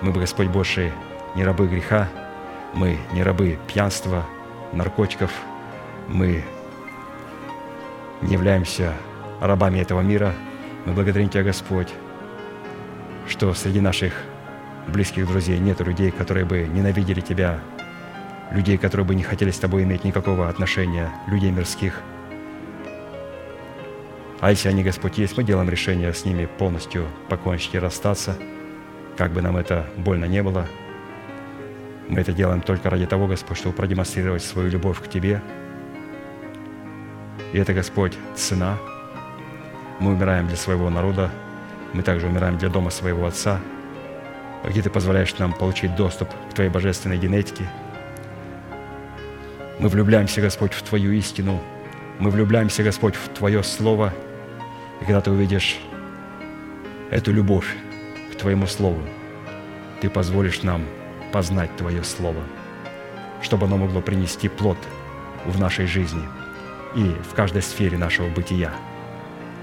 Мы, Господь, больше не рабы греха, мы не рабы пьянства, наркотиков, мы являемся рабами этого мира. Мы благодарим Тебя, Господь, что среди наших близких друзей, нет людей, которые бы ненавидели тебя, людей, которые бы не хотели с тобой иметь никакого отношения, людей мирских. А если они, Господь, есть, мы делаем решение с ними полностью покончить и расстаться, как бы нам это больно не было. Мы это делаем только ради того, Господь, чтобы продемонстрировать свою любовь к Тебе И это, Господь, цена. Мы умираем для своего народа, мы также умираем для дома своего Отца, где Ты позволяешь нам получить доступ к Твоей божественной генетике. Мы влюбляемся, Господь, в Твою истину. Мы влюбляемся, Господь, в Твое Слово. И когда Ты увидишь эту любовь к Твоему Слову, Ты позволишь нам познать Твое Слово, чтобы оно могло принести плод в нашей жизни и в каждой сфере нашего бытия.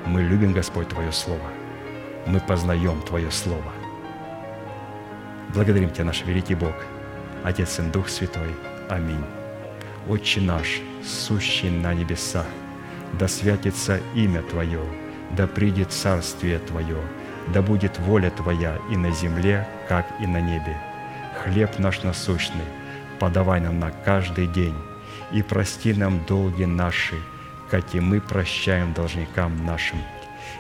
Мы любим, Господь, Твое Слово. Мы познаем Твое Слово. Благодарим Тебя, наш великий Бог, Отец и Дух Святой. Аминь. Отче наш, сущий на небесах, да святится имя Твое, да придет царствие Твое, да будет воля Твоя и на земле, как и на небе. Хлеб наш насущный, подавай нам на каждый день, и прости нам долги наши, как и мы прощаем должникам нашим.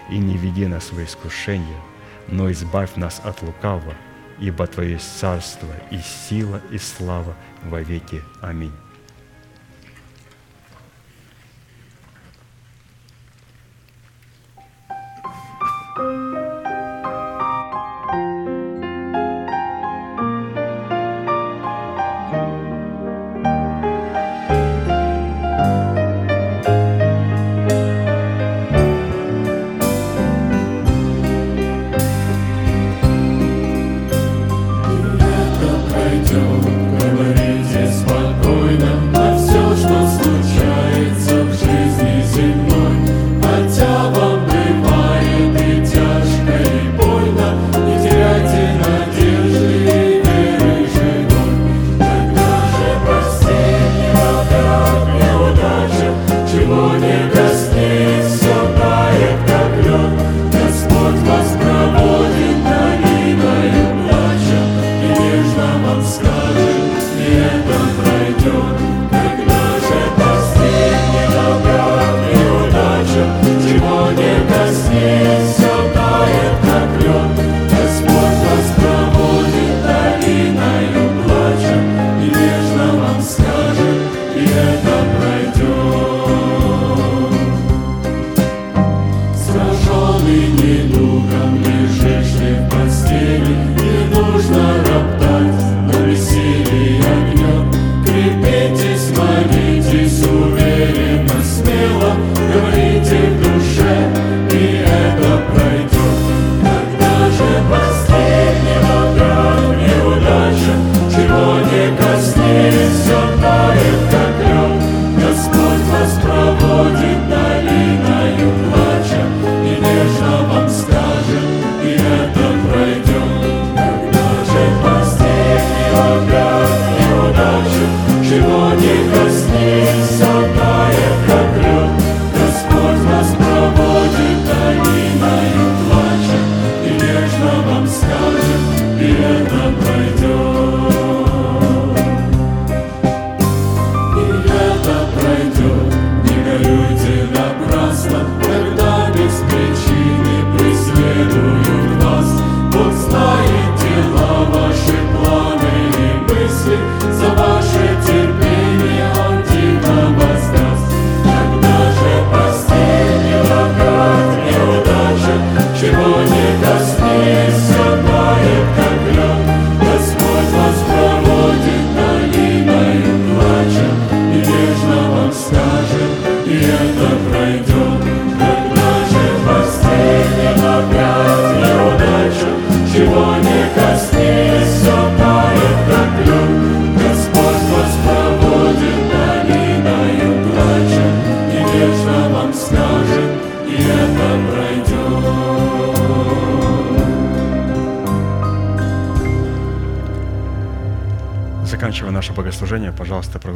И не веди нас в искушение, но избавь нас от лукавого, ибо Твое есть царство и сила и слава во веки. Аминь.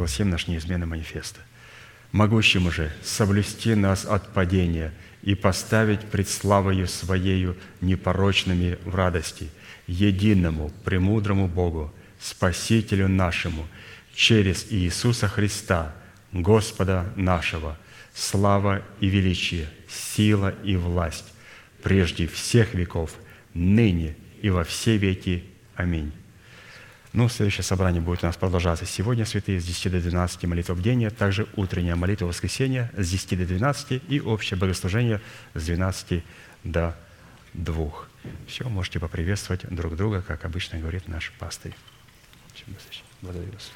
Пожалуйста, прогласим наш неизменный манифест. «Могущему же соблюсти нас от падения и поставить пред славою Своею непорочными в радости, единому, премудрому Богу, Спасителю нашему, через Иисуса Христа, Господа нашего, слава и величие, сила и власть, прежде всех веков, ныне и во все веки. Аминь. Ну, следующее собрание будет у нас продолжаться сегодня, святые, с 10 до 12 молитва бдения, также утренняя молитва воскресенья с 10 до 12 и общее богослужение с 12 до 2. Все, можете поприветствовать друг друга, как обычно говорит наш пастырь. Благодарю вас.